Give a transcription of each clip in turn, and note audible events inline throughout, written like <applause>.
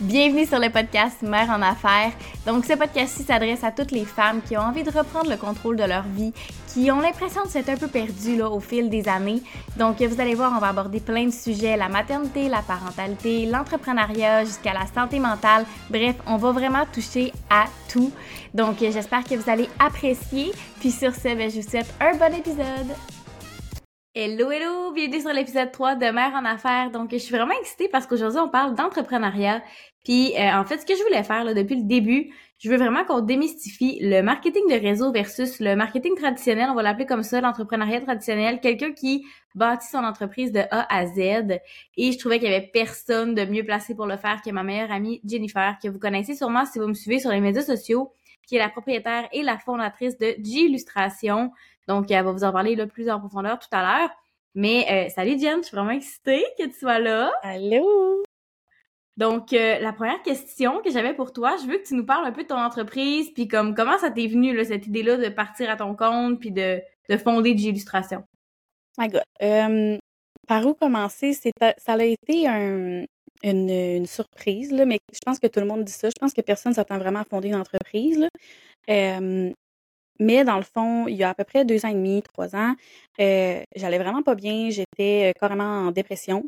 Bienvenue sur le podcast Mère en affaires. Donc, ce podcast-ci s'adresse à toutes les femmes qui ont envie de reprendre le contrôle de leur vie, qui ont l'impression de s'être un peu perdues là, au fil des années. Donc, vous allez voir, on va aborder plein de sujets la maternité, la parentalité, l'entrepreneuriat, jusqu'à la santé mentale. Bref, on va vraiment toucher à tout. Donc, j'espère que vous allez apprécier. Puis, sur ce, ben, je vous souhaite un bon épisode. Hello, hello! Bienvenue sur l'épisode 3 de Mère en affaires. Donc, je suis vraiment excitée parce qu'aujourd'hui, on parle d'entrepreneuriat. Puis, euh, en fait, ce que je voulais faire là, depuis le début, je veux vraiment qu'on démystifie le marketing de réseau versus le marketing traditionnel. On va l'appeler comme ça, l'entrepreneuriat traditionnel. Quelqu'un qui bâtit son entreprise de A à Z. Et je trouvais qu'il y avait personne de mieux placé pour le faire que ma meilleure amie Jennifer, que vous connaissez sûrement si vous me suivez sur les médias sociaux, qui est la propriétaire et la fondatrice de G-Illustration. Donc, elle va vous en parler là, plus en profondeur tout à l'heure. Mais euh, salut Jen, je suis vraiment excitée que tu sois là. Allô! Donc, euh, la première question que j'avais pour toi, je veux que tu nous parles un peu de ton entreprise, puis comme comment ça t'est venu, là, cette idée-là de partir à ton compte, puis de, de fonder du illustration? My God. Euh, par où commencer? Ça a été un, une, une, surprise, là, mais je pense que tout le monde dit ça. Je pense que personne s'attend vraiment à fonder une entreprise. Là. Euh, mais dans le fond, il y a à peu près deux ans et demi, trois ans, euh, j'allais vraiment pas bien. J'étais carrément en dépression.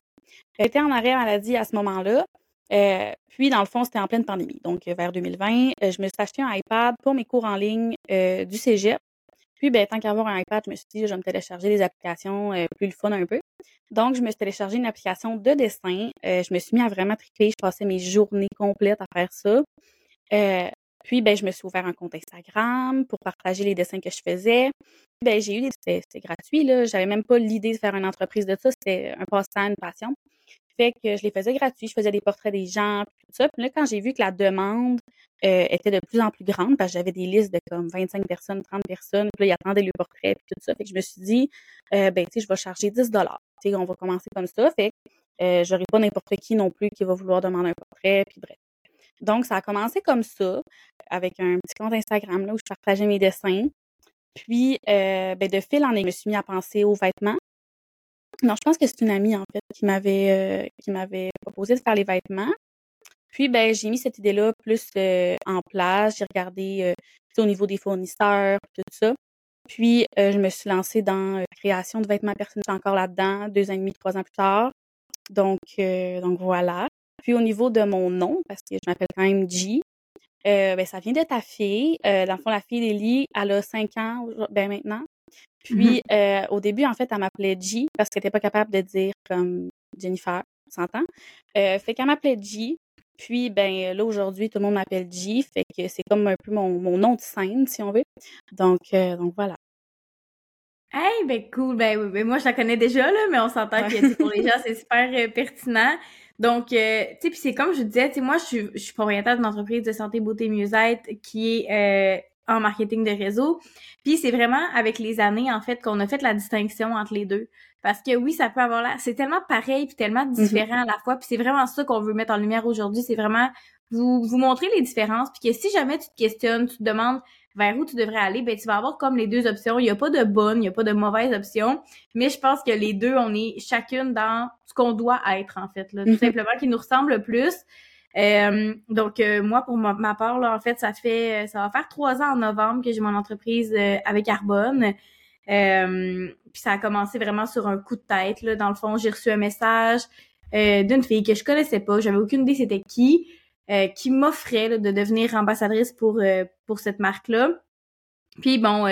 J'étais en arrêt maladie à ce moment-là. Euh, puis, dans le fond, c'était en pleine pandémie. Donc, vers 2020, je me suis acheté un iPad pour mes cours en ligne euh, du cégep. Puis, ben, tant qu'à avoir un iPad, je me suis dit, je vais me télécharger des applications euh, plus le fun un peu. Donc, je me suis téléchargé une application de dessin. je me suis mis à vraiment triper. Je passais mes journées complètes à faire ça. Puis, ben, je me suis ouvert un compte Instagram pour partager les dessins que je faisais. Ben, j'ai eu des... C'était gratuit, là. J'avais même pas l'idée de faire une entreprise de ça. C'était un passe-temps, une passion. Fait que je les faisais gratuits, je faisais des portraits des gens, puis tout ça. Puis là, quand j'ai vu que la demande euh, était de plus en plus grande, parce que j'avais des listes de comme 25 personnes, 30 personnes, puis là, ils attendaient le portrait, puis tout ça. Fait que je me suis dit, euh, ben, tu sais, je vais charger 10 dollars. Tu on va commencer comme ça. Fait que euh, j'aurai pas n'importe qui non plus qui va vouloir demander un portrait, puis bref. Donc, ça a commencé comme ça, avec un petit compte Instagram là, où je partageais mes dessins. Puis, ben, de fil en aiguille, je me suis mis à penser aux vêtements. Non, je pense que c'est une amie, en fait, qui m'avait euh, qui m'avait proposé de faire les vêtements. Puis, ben, j'ai mis cette idée-là plus euh, en place. J'ai regardé euh, au niveau des fournisseurs, tout ça. Puis, je me suis lancée dans la création de vêtements personnels. Encore là-dedans, deux ans et demi, trois ans plus tard. Donc, donc voilà. Puis, au niveau de mon nom, parce que je m'appelle quand même G, ben, ça vient de ta fille. dans le fond, la fille d'Élie, elle a cinq ans ben, maintenant. Puis, euh, au début, en fait, elle m'appelait G parce qu'elle n'était pas capable de dire comme Jennifer, s'entend? Euh, fait qu'elle m'appelait G. Puis, ben là, aujourd'hui, tout le monde m'appelle G. Fait que c'est comme un peu mon, mon, nom de scène, si on veut. Donc, euh, donc voilà. Hey, ben cool. Ben, oui, ben moi, je la connais déjà, là, mais on s'entend que pour les <laughs> gens, c'est super euh, pertinent. Donc, euh, tu sais, puis c'est comme je disais, tu sais, moi, je suis, je suis propriétaire d'une entreprise de santé, beauté, mieux-être qui est en marketing de réseau. Puis c'est vraiment avec les années, en fait, qu'on a fait la distinction entre les deux. Parce que oui, ça peut avoir là, c'est tellement pareil puis tellement mm-hmm. différent à la fois. Puis c'est vraiment ça qu'on veut mettre en lumière aujourd'hui. C'est vraiment vous, vous montrer les différences. Puis que si jamais tu te questionnes, tu te demandes vers où tu devrais aller, ben tu vas avoir comme les deux options. Il n'y a pas de bonne, il n'y a pas de mauvaise option. Mais je pense que les deux, on est chacune dans ce qu'on doit être, en fait. Là. Tout mm-hmm. simplement qui nous ressemble le plus. Euh, donc euh, moi pour ma, part là en fait ça fait ça va faire trois ans en novembre que j'ai mon entreprise euh, avec Arbonne. puis ça a commencé vraiment sur un coup de tête là dans le fond j'ai reçu un message d'une fille que je connaissais pas j'avais aucune idée c'était qui qui m'offrait de devenir ambassadrice pour pour cette marque là. Puis bon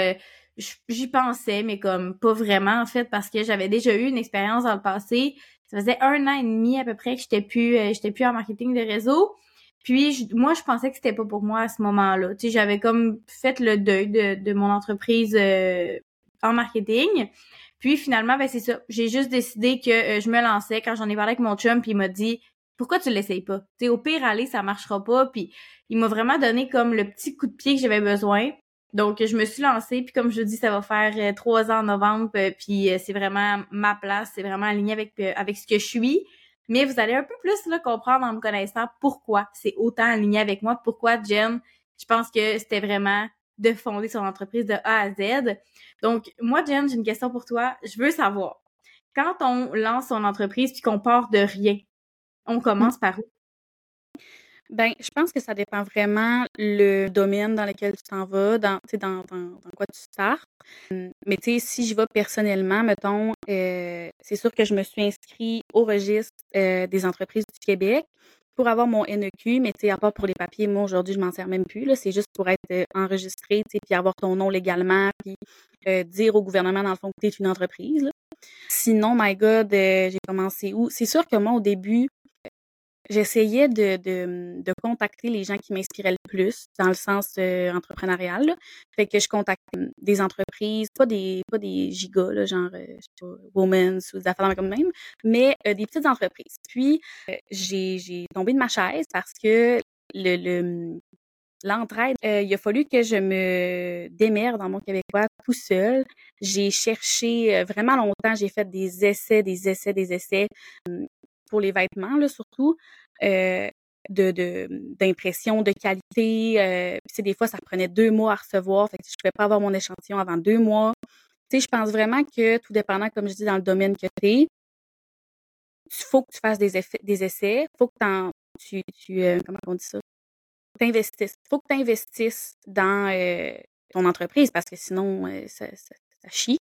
j'y pensais mais comme pas vraiment en fait parce que j'avais déjà eu une expérience dans le passé ça faisait un an et demi à peu près que j'étais plus euh, j'étais plus en marketing de réseau. Puis moi, je pensais que c'était pas pour moi à ce moment-là. Tu sais, j'avais comme fait le deuil de, de mon entreprise euh, en marketing. Puis finalement, ben c'est ça. J'ai juste décidé que euh, je me lançais quand j'en ai parlé avec mon chum, puis il m'a dit pourquoi tu l'essayes pas? Tu sais, au pire aller, ça marchera pas. Puis il m'a vraiment donné comme le petit coup de pied que j'avais besoin. Donc, je me suis lancée, puis comme je dis, ça va faire euh, trois ans en novembre, euh, puis euh, c'est vraiment ma place, c'est vraiment aligné avec, avec ce que je suis. Mais vous allez un peu plus là, comprendre en me connaissant pourquoi c'est autant aligné avec moi, pourquoi Jen, je pense que c'était vraiment de fonder son entreprise de A à Z. Donc, moi, Jen, j'ai une question pour toi. Je veux savoir, quand on lance son entreprise puis qu'on part de rien, on commence par où? Ben, je pense que ça dépend vraiment le domaine dans lequel tu t'en vas, dans, dans, dans, dans quoi tu. Hum, mais tu sais, si je vais personnellement, mettons, euh, c'est sûr que je me suis inscrit au registre euh, des entreprises du Québec pour avoir mon NEQ, mais tu sais, à part pour les papiers, moi aujourd'hui, je m'en sers même plus. C'est juste pour être euh, enregistré, tu sais, puis avoir ton nom légalement, puis dire au gouvernement, dans le fond, que tu es une entreprise. Sinon, my God, j'ai commencé où? C'est sûr que moi, au début, j'essayais de, de, de, contacter les gens qui m'inspiraient le plus dans le sens euh, entrepreneurial. Fait que je contacte des entreprises, pas des pas des gigas, là, genre euh, Women's ou des affaires comme même, mais euh, des petites entreprises. Puis euh, j'ai, j'ai tombé de ma chaise parce que le, le l'entraide, il a fallu que je me démerde dans mon québécois tout seul. J'ai cherché vraiment longtemps, j'ai fait des essais, des essais, des essais pour les vêtements, là, surtout, euh, d'impression, de, qualité. Euh, des fois, ça prenait deux mois à recevoir. Fait que je ne pouvais pas avoir mon échantillon avant deux mois. Je pense vraiment que, tout dépendant, comme je dis, dans le domaine que tu es, il faut que tu fasses des, effets, des essais. Il faut que tu, tu euh, comment on dit ça? Il faut que tu investisses dans euh, ton entreprise parce que sinon, ça chie.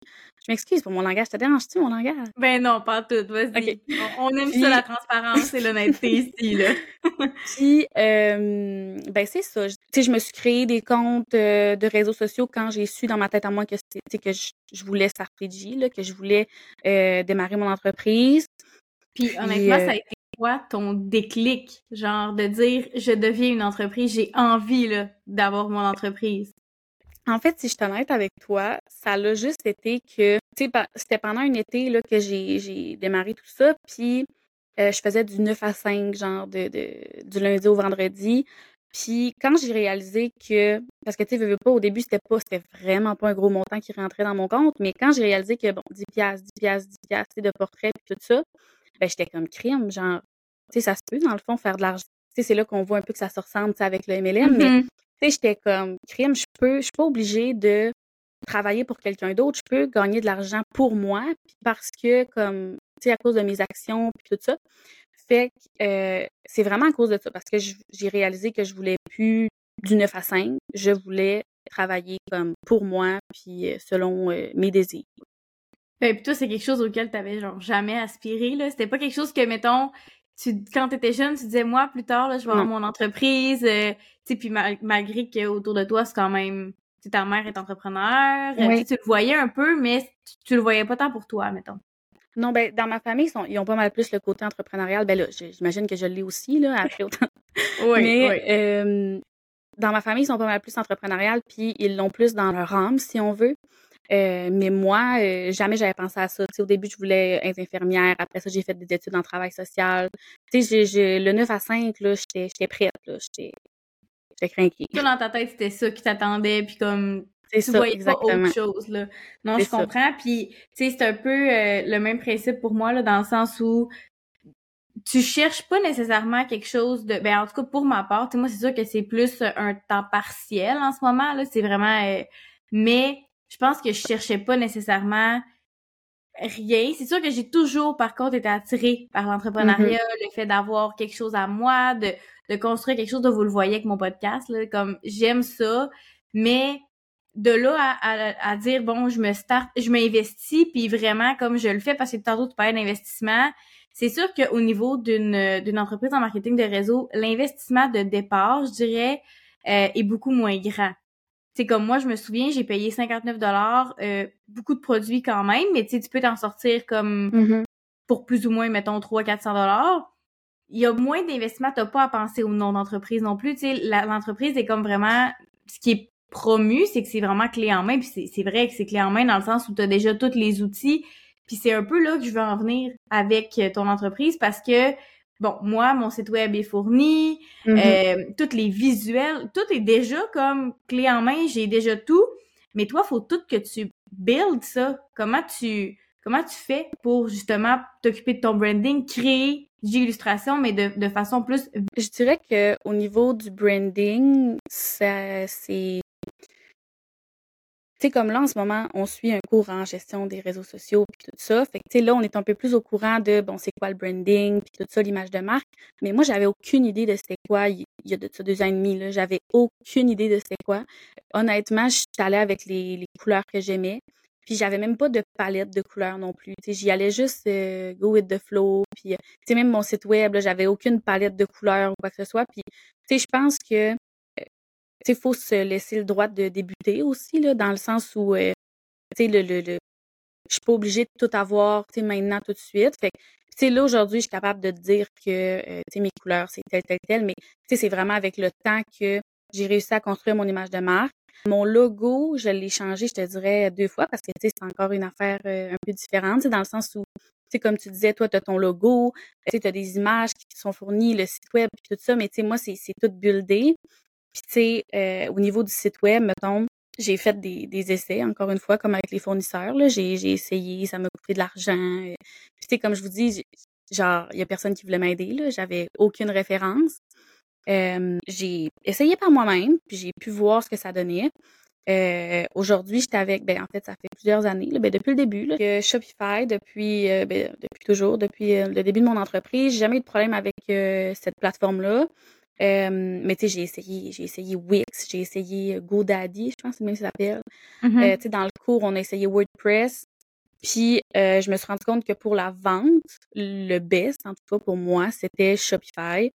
Je m'excuse pour mon langage. Ça dérange-tu, mon langage? Ben non, pas tout. Vas-y. On, aime ça, la transparence et l'honnêteté <laughs> ici, là. Puis, euh, ben c'est ça. Tu sais, je me suis créé des comptes euh, de réseaux sociaux quand j'ai su dans ma tête à moi que que je, voulais G, là, que je voulais euh, démarrer mon entreprise. Puis, honnêtement, ça a été quoi ton déclic? Genre, de dire, je deviens une entreprise, j'ai envie, là, d'avoir mon entreprise. En fait, si je suis honnête avec toi, ça l'a juste été que, tu sais, c'était pendant un été là, que j'ai démarré tout ça, puis euh, je faisais du 9 à 5, genre de, du lundi au vendredi. Puis quand j'ai réalisé que, parce que tu sais, veux pas, au début, c'était pas, c'était vraiment pas un gros montant qui rentrait dans mon compte, mais quand j'ai réalisé que, bon, 10 piastres, 10 piastres, 10 piastres, de portrait, puis tout ça, ben j'étais comme crime, genre, tu sais, ça se peut, dans le fond, faire de l'argent. Tu sais, c'est là qu'on voit un peu que ça se ressemble, avec le MLM, mais mm-hmm sais, j'étais comme, crime, je peux, je suis pas obligée de travailler pour quelqu'un d'autre. Je peux gagner de l'argent pour moi, parce que, comme, tu sais, à cause de mes actions, puis tout ça. Fait que euh, c'est vraiment à cause de ça, parce que j'ai réalisé que je voulais plus du 9 à 5. Je voulais travailler comme pour moi, puis euh, selon euh, mes désirs. Ben, puis toi, c'est quelque chose auquel tu avais genre jamais aspiré, là. C'était pas quelque chose que, mettons, tu, quand tu étais jeune, tu disais, moi, plus tard, là, je vais avoir mon entreprise. Euh, tu sais, puis malgré qu'autour de toi, c'est quand même, tu ta mère est entrepreneur. Euh, tu le voyais un peu, mais tu, le voyais pas tant pour toi, mettons. Non, ben, dans ma famille, ils, sont, ils ont pas mal plus le côté entrepreneurial. Ben là, j'imagine que je l'ai aussi, là, après autant. oui, mais, euh, dans ma famille, ils sont pas mal plus entrepreneurial, puis ils l'ont plus dans leur âme, si on veut. Euh, mais moi, euh, jamais j'avais pensé à ça. au début, je voulais être infirmière. Après ça, j'ai fait des études en travail social. Tu sais, le 9 à 5, là, j'étais prête. J'étais craquée. Tout dans ta tête, c'était ça qui t'attendait. Puis comme, tu ça, voyais exactement. pas autre chose. Là. Non, je comprends. Puis, tu sais, c'est un peu euh, le même principe pour moi, là, dans le sens où tu cherches pas nécessairement quelque chose de ben en tout cas pour ma part moi c'est sûr que c'est plus un temps partiel en ce moment là c'est vraiment mais je pense que je cherchais pas nécessairement rien. C'est sûr que j'ai toujours, par contre, été attirée par l'entrepreneuriat, mm-hmm. le fait d'avoir quelque chose à moi, de, de construire quelque chose, de vous le voyez avec mon podcast, là, comme j'aime ça, mais de là à, à, dire, bon, je me start, je m'investis, puis vraiment, comme je le fais, parce que tantôt, tu parlais d'investissement, c'est sûr qu'au niveau d'une, d'une entreprise en marketing de réseau, l'investissement de départ, je dirais, euh, est beaucoup moins grand c'est comme moi, je me souviens, j'ai payé 59 dollars, euh, beaucoup de produits quand même, mais tu peux t'en sortir comme mm-hmm. pour plus ou moins, mettons, 300-400 dollars. Il y a moins d'investissement, t'as pas à penser au nom d'entreprise non plus. Tu sais, l'entreprise est comme vraiment, ce qui est promu, c'est que c'est vraiment clé en main, puis c'est vrai que c'est clé en main dans le sens où tu as déjà tous les outils, puis c'est un peu là que je veux en venir avec ton entreprise parce que bon, moi, mon site web est fourni, mm-hmm. euh, tous les visuels, tout est déjà comme clé en main, j'ai déjà tout. Mais toi, faut tout que tu builds ça. Comment tu comment tu fais pour justement t'occuper de ton branding, créer illustration, mais de, de façon plus. Je dirais que au niveau du branding, ça c'est tu sais, comme là, en ce moment, on suit un cours en gestion des réseaux sociaux puis tout ça. Fait que, tu sais, là, on est un peu plus au courant de, bon, c'est quoi le branding puis tout ça, l'image de marque. Mais moi, j'avais aucune idée de c'était quoi il y a de deux ans et demi, là. J'avais aucune idée de c'était quoi. Honnêtement, je suis avec les, couleurs que j'aimais. Puis j'avais même pas de palette de couleurs non plus. Tu sais, j'y allais juste euh, go with the flow. Puis, euh, même mon site web, j'avais aucune palette de couleurs ou quoi que ce soit. Puis, tu sais, je pense que il faut se laisser le droit de débuter aussi, là, dans le sens où, euh, le, le, je suis pas obligée de tout avoir, maintenant, tout de suite. Fait sais, là, aujourd'hui, je suis capable de dire que, euh, mes couleurs, c'est tel, tel, tel, mais, c'est vraiment avec le temps que j'ai réussi à construire mon image de marque. Mon logo, je l'ai changé, je te dirais, deux fois parce que, c'est encore une affaire euh, un peu différente, dans le sens où, comme tu disais, toi, tu as ton logo, tu as des images qui sont fournies, le site web, tout ça, mais, moi, c'est tout buildé. Puis, tu sais, euh, au niveau du site web, mettons, j'ai fait des, essais, encore une fois, comme avec les fournisseurs. J'ai, essayé, ça m'a coûté de l'argent. Euh. Puis, tu sais, comme je vous dis, genre, il y a personne qui voulait m'aider. J'avais aucune référence. J'ai essayé par moi-même, puis j'ai pu voir ce que ça donnait. Euh, aujourd'hui, j'étais avec, ben en fait, ça fait plusieurs années, là, ben, depuis le début, que Shopify, depuis, ben, depuis toujours, depuis le début de mon entreprise, j'ai jamais eu de problème avec cette plateforme-là. Euh, mais tu sais, j'ai essayé, j'ai essayé Wix, j'ai essayé GoDaddy, je pense que c'est même ça s'appelle. Euh, tu sais, dans le cours, on a essayé WordPress. Puis euh, je me suis rendu compte que pour la vente, le best, en tout cas pour moi, c'était Shopify.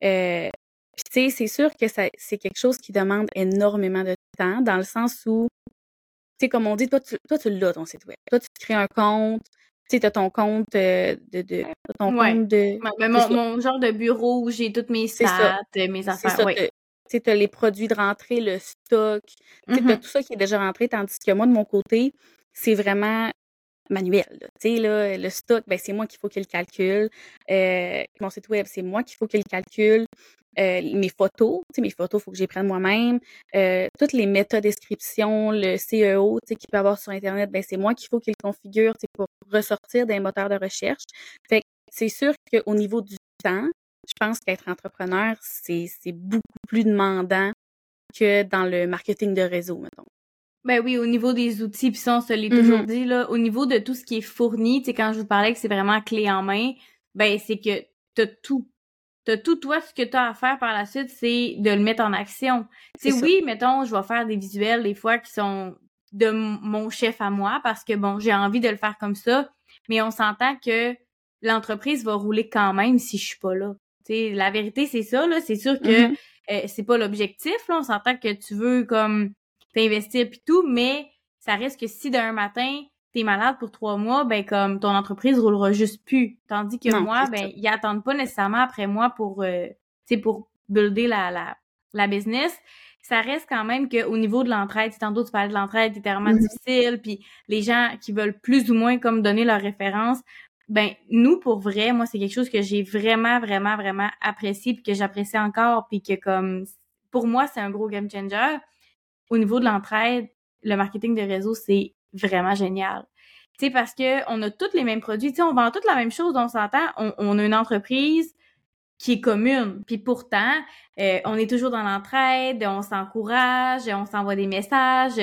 Puis tu sais, c'est sûr que c'est quelque chose qui demande énormément de temps, dans le sens où, tu sais, comme on dit, toi, tu, toi, tu l'as ton site web. Toi, tu te crées un compte, tu sais, t'as ton compte euh, de, de ton compte de. Mais mon, mon, genre de bureau où j'ai toutes mes stats, euh, mes affaires. Ça, ouais. Tu as les produits de rentrée, le stock, tu mm-hmm. tout ça qui est déjà rentré, tandis que moi, de mon côté, c'est vraiment manuel. Tu sais, là, le stock, ben, c'est moi qu'il faut qu'il le calcule. Euh, mon site web, c'est moi qu'il faut qu'il le calcule. Euh, mes photos, tu sais, mes photos, il faut que les prenne moi-même. Euh, toutes les métadescriptions, le CEO, tu sais, qu'il peut avoir sur Internet, ben, c'est moi qu'il faut qu'il configure, tu sais, pour ressortir des moteurs de recherche. Fait c'est sûr qu'au niveau du temps, je pense qu'être entrepreneur, c'est beaucoup plus demandant que dans le marketing de réseau, mettons. Ben oui, au niveau des outils, puis ça, on se l'est toujours mm-hmm. dit, là, au niveau de tout ce qui est fourni, tu sais, quand je vous parlais que c'est vraiment clé en main, ben c'est que t'as tout. T'as tout, toi, ce que t'as à faire par la suite, c'est de le mettre en action. C'est oui, mettons, je vais faire des visuels des fois qui sont de mon chef à moi parce que, bon, j'ai envie de le faire comme ça, mais on s'entend que l'entreprise va rouler quand même si je suis pas là. sais, la vérité, c'est ça, là. C'est sûr que mm-hmm. euh, c'est pas l'objectif, là. On s'entend que tu veux, comme t'investir puis tout, mais ça risque que si d'un matin t'es malade pour trois mois, ben comme ton entreprise roulera juste plus. Tandis que moi, ben ils attendent pas nécessairement après moi pour, euh, pour builder la, la, la business. Ça reste quand même qu'au niveau de l'entraide, tantôt tu parlais de l'entraide, c'était vraiment mm-hmm. difficile, puis les gens qui veulent plus ou moins comme donner leur référence, ben nous pour vrai, moi c'est quelque chose que j'ai vraiment vraiment vraiment apprécié puis que j'apprécie encore puis que comme pour moi c'est un gros game changer au niveau de l'entraide, le marketing de réseau, c'est vraiment génial. Tu sais, parce que on a tous les mêmes produits. Tu sais, on vend toutes la même chose, on s'entend. On, a une entreprise qui est commune. Puis pourtant, euh, on est toujours dans l'entraide, on s'encourage, on s'envoie des messages. Tu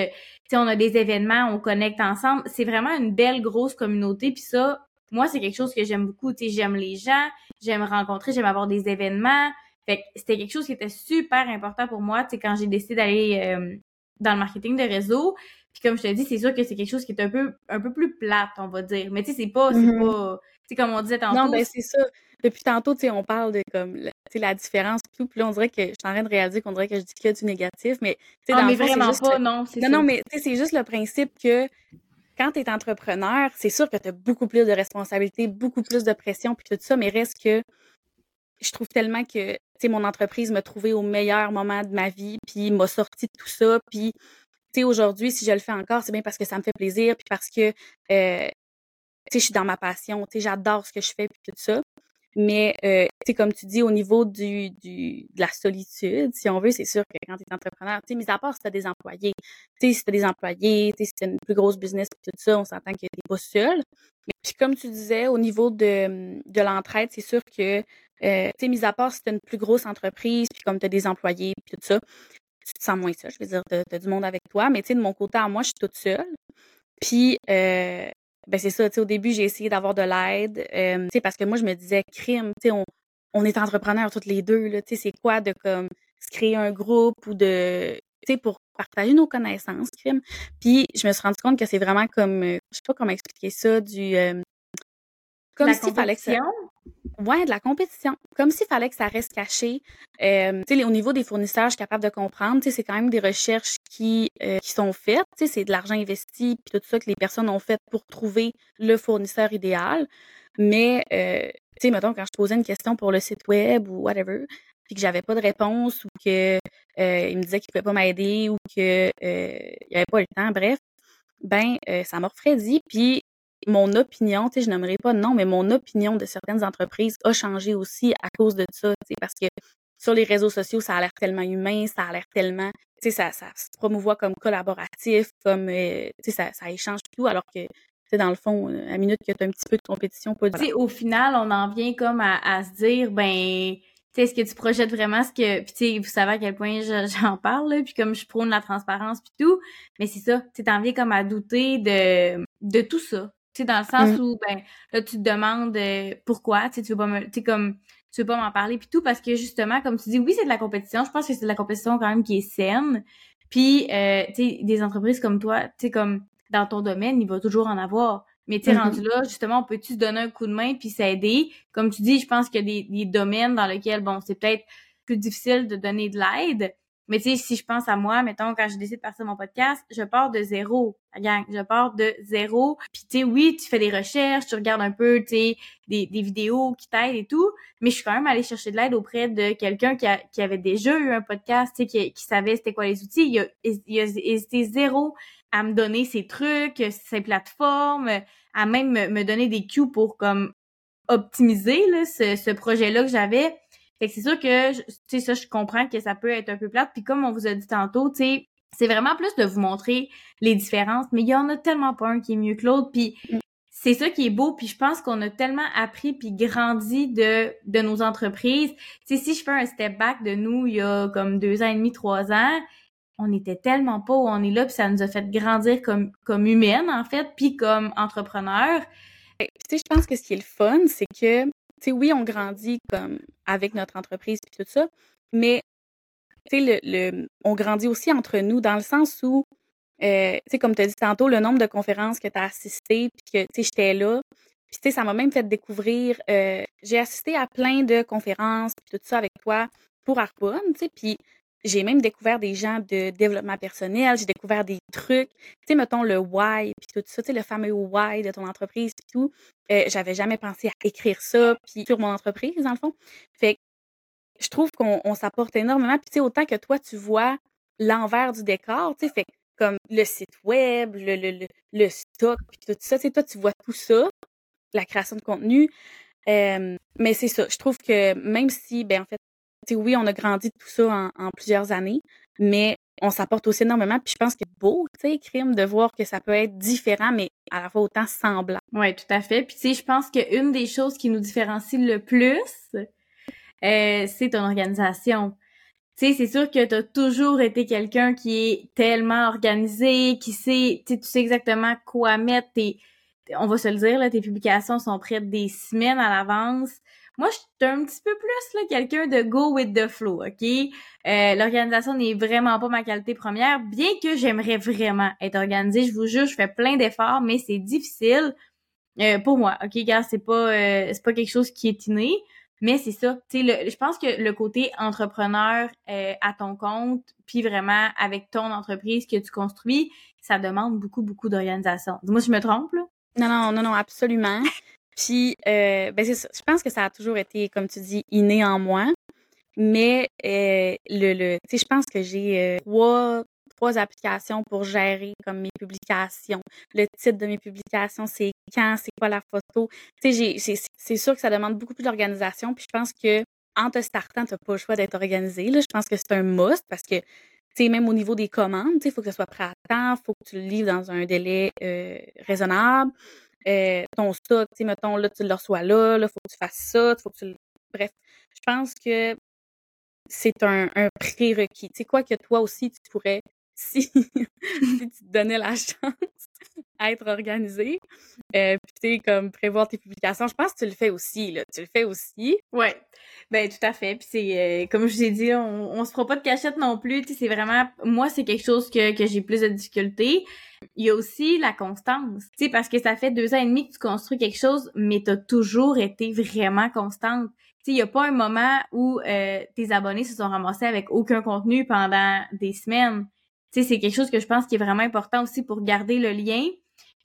sais, on a des événements, on connecte ensemble. C'est vraiment une belle grosse communauté. Puis ça, moi, c'est quelque chose que j'aime beaucoup. Tu sais, j'aime les gens, j'aime rencontrer, j'aime avoir des événements. Fait que c'était quelque chose qui était super important pour moi, tu sais, quand j'ai décidé d'aller euh, dans le marketing de réseau. Puis comme je te dis, c'est sûr que c'est quelque chose qui est un peu un peu plus plate, on va dire. Mais tu sais, c'est pas, c'est mm-hmm. pas, tu comme on disait tantôt. Non, ben c'est ça. Depuis tantôt, tu sais, on parle de comme, la différence tout. Puis là, on dirait que je suis en train de réaliser qu'on dirait que je dis que du négatif, mais tu sais, ah, mais vraiment pas, non. Non, non, mais tu sais, c'est juste le principe que quand tu es entrepreneur, c'est sûr que tu as beaucoup plus de responsabilités, beaucoup plus de pression, puis tout ça, mais reste que je trouve tellement que, mon entreprise m'a trouvé au meilleur moment de ma vie, puis m'a sorti de tout ça, puis, aujourd'hui, si je le fais encore, c'est bien parce que ça me fait plaisir, puis parce que, euh, je suis dans ma passion, j'adore ce que je fais, puis tout ça. Mais, euh, comme tu dis, au niveau du, du, de la solitude, si on veut, c'est sûr que quand tu es entrepreneur, tu mis à part si tu as des employés, tu sais, si tu as des employés, tu sais, si tu une plus grosse business, puis tout ça, on s'entend que tu pas seul. Puis comme tu disais, au niveau de, de l'entraide, c'est sûr que euh, tu sais, mis à part si tu une plus grosse entreprise, puis comme tu as des employés, puis tout ça, tu te sens moins seul. Je veux dire, tu as, du monde avec toi. Mais tu sais, de mon côté, à moi, je suis toute seule. Puis, euh, ben c'est ça, tu sais, au début, j'ai essayé d'avoir de l'aide. Euh, tu sais, parce que moi, je me disais, crime, tu sais, on, on est entrepreneurs toutes les deux, là. Tu sais, c'est quoi de comme se créer un groupe ou de, tu sais, pour partager nos connaissances, crime. Puis, je me suis rendu compte que c'est vraiment comme, euh, je sais pas comment expliquer ça, du, comme s'il fallait que ça... Ouais, de la compétition. Comme s'il fallait que ça reste caché. Euh, au niveau des fournisseurs, je suis capable de comprendre. C'est quand même des recherches qui, euh, qui sont faites. C'est de l'argent investi puis tout ça que les personnes ont fait pour trouver le fournisseur idéal. Mais, euh, tu sais, mettons, quand je posais une question pour le site web ou whatever, puis que j'avais pas de réponse ou que euh, il me disait qu'il pouvait pas m'aider ou que euh, il avait pas le temps, bref, ben ça m'a refroidi. Puis mon opinion, tu sais, je n'aimerais pas non, mais mon opinion de certaines entreprises a changé aussi à cause de ça, tu sais, parce que sur les réseaux sociaux, ça a l'air tellement humain, ça a l'air tellement, tu sais, ça, ça se promouvoit comme collaboratif, comme, euh, tu sais, ça, ça échange tout, alors que, sais, dans le fond, euh, à minute que tu as un petit peu de compétition, pas sais, au final, on en vient comme à, se dire, ben, tu sais, est-ce que tu projettes vraiment ce que, puis tu sais, vous savez à quel point <laughs> j'en parle, là, puis comme je prône la transparence puis tout, mais c'est ça, tu t'en viens comme à douter de, de tout ça, tu sais, dans le sens mmh. où, ben, là, tu te demandes euh, pourquoi, tu sais, tu veux pas me, tu sais, comme, tu veux pas m'en parler puis tout, parce que justement, comme tu dis, oui, c'est de la compétition. Je pense que c'est de la compétition quand même qui est saine. Puis, euh, tu sais, des entreprises comme toi, tu sais, comme dans ton domaine, il va toujours en avoir. Mais tu sais, mmh rendu là, justement, on peut-tu se donner un coup de main puis s'aider? Comme tu dis, je pense qu'il y a des, des domaines dans lesquels, bon, c'est peut-être plus difficile de donner de l'aide, mais tu sais, si je pense à moi, mettons, quand je décide de partir mon podcast, je pars de zéro, gang. Je pars de zéro. Puis tu sais, oui, tu fais des recherches, tu regardes un peu, tu sais, des, des vidéos qui t'aident et tout. Mais je suis quand même allée chercher de l'aide auprès de quelqu'un qui, qui avait déjà eu un podcast, tu sais, qui, savait c'était quoi les outils. Il a, il a hésité zéro à me donner ses trucs, ses plateformes, à même me, donner des cues pour comme optimiser là, ce, ce projet-là que j'avais. Fait que c'est sûr que, tu sais, ça, je comprends que ça peut être un peu plate. Puis comme on vous a dit tantôt, tu sais, c'est vraiment plus de vous montrer les différences, mais il y en a tellement pas un qui est mieux que l'autre. Puis mm. c'est ça qui est beau. Puis je pense qu'on a tellement appris puis grandi de, de nos entreprises. Tu sais, si je fais un step back de nous il y a comme deux ans et demi, trois ans, on était tellement pas où on est là, puis ça nous a fait grandir comme, comme humaine, en fait, puis comme entrepreneur. Tu sais, je pense que ce qui est le fun, c'est que sais, oui, on grandit comme avec notre entreprise et tout ça, mais le, le, on grandit aussi entre nous dans le sens où, euh, comme tu as dit tantôt, le nombre de conférences que tu as assisté, puis que, j'étais là. Puis, ça m'a même fait découvrir, euh, j'ai assisté à plein de conférences, puis tout ça avec toi pour Harpoon, tu sais, puis j'ai même découvert des gens de développement personnel, j'ai découvert des trucs, tu sais, mettons le why, puis tout ça, tu sais, le fameux why de ton entreprise, puis tout. Euh, j'avais jamais pensé à écrire ça, puis sur mon entreprise, dans le fond. Fait que je trouve qu'on s'apporte énormément, puis tu sais, autant que toi, tu vois l'envers du décor, tu sais, fait comme le site web, le, le, le, stock, puis tout ça, tu sais, toi, tu vois tout ça, la création de contenu. Euh, mais c'est ça, je trouve que même si, ben en fait, oui, on a grandi tout ça en, plusieurs années, mais on s'apporte aussi énormément. Puis je pense que c'est beau, tu sais, crime, de voir que ça peut être différent, mais à la fois autant semblant. Oui, tout à fait. Puis tu sais, je pense qu'une des choses qui nous différencie le plus, euh, c'est ton organisation. Tu sais, c'est sûr que tu as toujours été quelqu'un qui est tellement organisé, qui sait, tu sais exactement quoi mettre. On va se le dire, là, tes publications sont prêtes des semaines à l'avance. Moi, je suis un petit peu plus quelqu'un de go with the flow, OK? Euh, L'organisation n'est vraiment pas ma qualité première, bien que j'aimerais vraiment être organisée. Je vous jure, je fais plein d'efforts, mais c'est difficile euh, pour moi, OK? Gars, c'est pas euh, c'est pas quelque chose qui est inné, mais c'est ça. Tu sais, je pense que le côté entrepreneur euh, à ton compte, puis vraiment avec ton entreprise que tu construis, ça demande beaucoup, beaucoup d'organisation. Si je me trompe, là? Non, non, non, non, absolument. Puis, euh, ben c'est ça. Je pense que ça a toujours été, comme tu dis, inné en moi. Mais euh, le, le tu sais, je pense que j'ai euh, trois, trois applications pour gérer comme mes publications. Le titre de mes publications, c'est quand, c'est quoi la photo. Tu sais, c'est sûr que ça demande beaucoup plus d'organisation. Puis je pense que en te startant, tu pas le choix d'être organisé. Là. Je pense que c'est un must parce que tu sais, même au niveau des commandes, il faut que ce soit prêt à temps, il faut que tu le livres dans un délai euh, raisonnable. Euh, ton stock, tu mettons, là, tu le reçois là, là, faut que tu fasses ça, faut que tu le... Bref, je pense que c'est un, un prérequis. Tu sais, quoi que toi aussi, tu pourrais, <laughs> si, si tu te donnais la <laughs> chance, être organisé, euh, puis tu sais, comme prévoir tes publications. Je pense que tu le fais aussi, là. Tu le fais aussi. Ouais. Ben, tout à fait. Puis c'est, euh, comme je vous ai dit, on, on se fera pas de cachette non plus. Tu sais, c'est vraiment, moi, c'est quelque chose que, que j'ai plus de difficultés. Il y a aussi la constance. Tu sais, parce que ça fait deux ans et demi que tu construis quelque chose, mais t'as toujours été vraiment constante. Tu sais, il y a pas un moment où euh, tes abonnés se sont ramassés avec aucun contenu pendant des semaines. Tu sais, c'est quelque chose que je pense qui est vraiment important aussi pour garder le lien.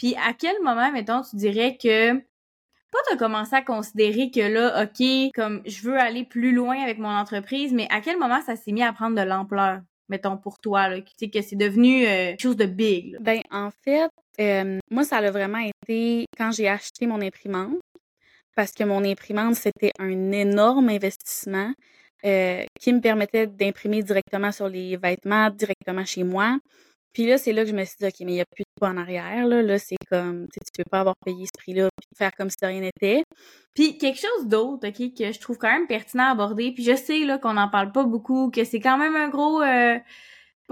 Puis à quel moment, mettons, tu dirais que pas t'as commencé à considérer que là, OK, comme je veux aller plus loin avec mon entreprise, mais à quel moment ça s'est mis à prendre de l'ampleur, mettons, pour toi, là, tu sais, que c'est devenu euh, quelque chose de big? Là? Ben, en fait, euh, moi, ça a vraiment été quand j'ai acheté mon imprimante, parce que mon imprimante, c'était un énorme investissement euh, qui me permettait d'imprimer directement sur les vêtements, directement chez moi. Puis là, c'est là que je me suis dit, OK, mais il n'y a plus de en arrière. Là, là c'est comme, tu peux pas avoir payé ce prix-là puis faire comme si de rien n'était. Puis quelque chose d'autre, OK, que je trouve quand même pertinent à aborder, puis je sais là qu'on n'en parle pas beaucoup, que c'est quand même un gros... Euh,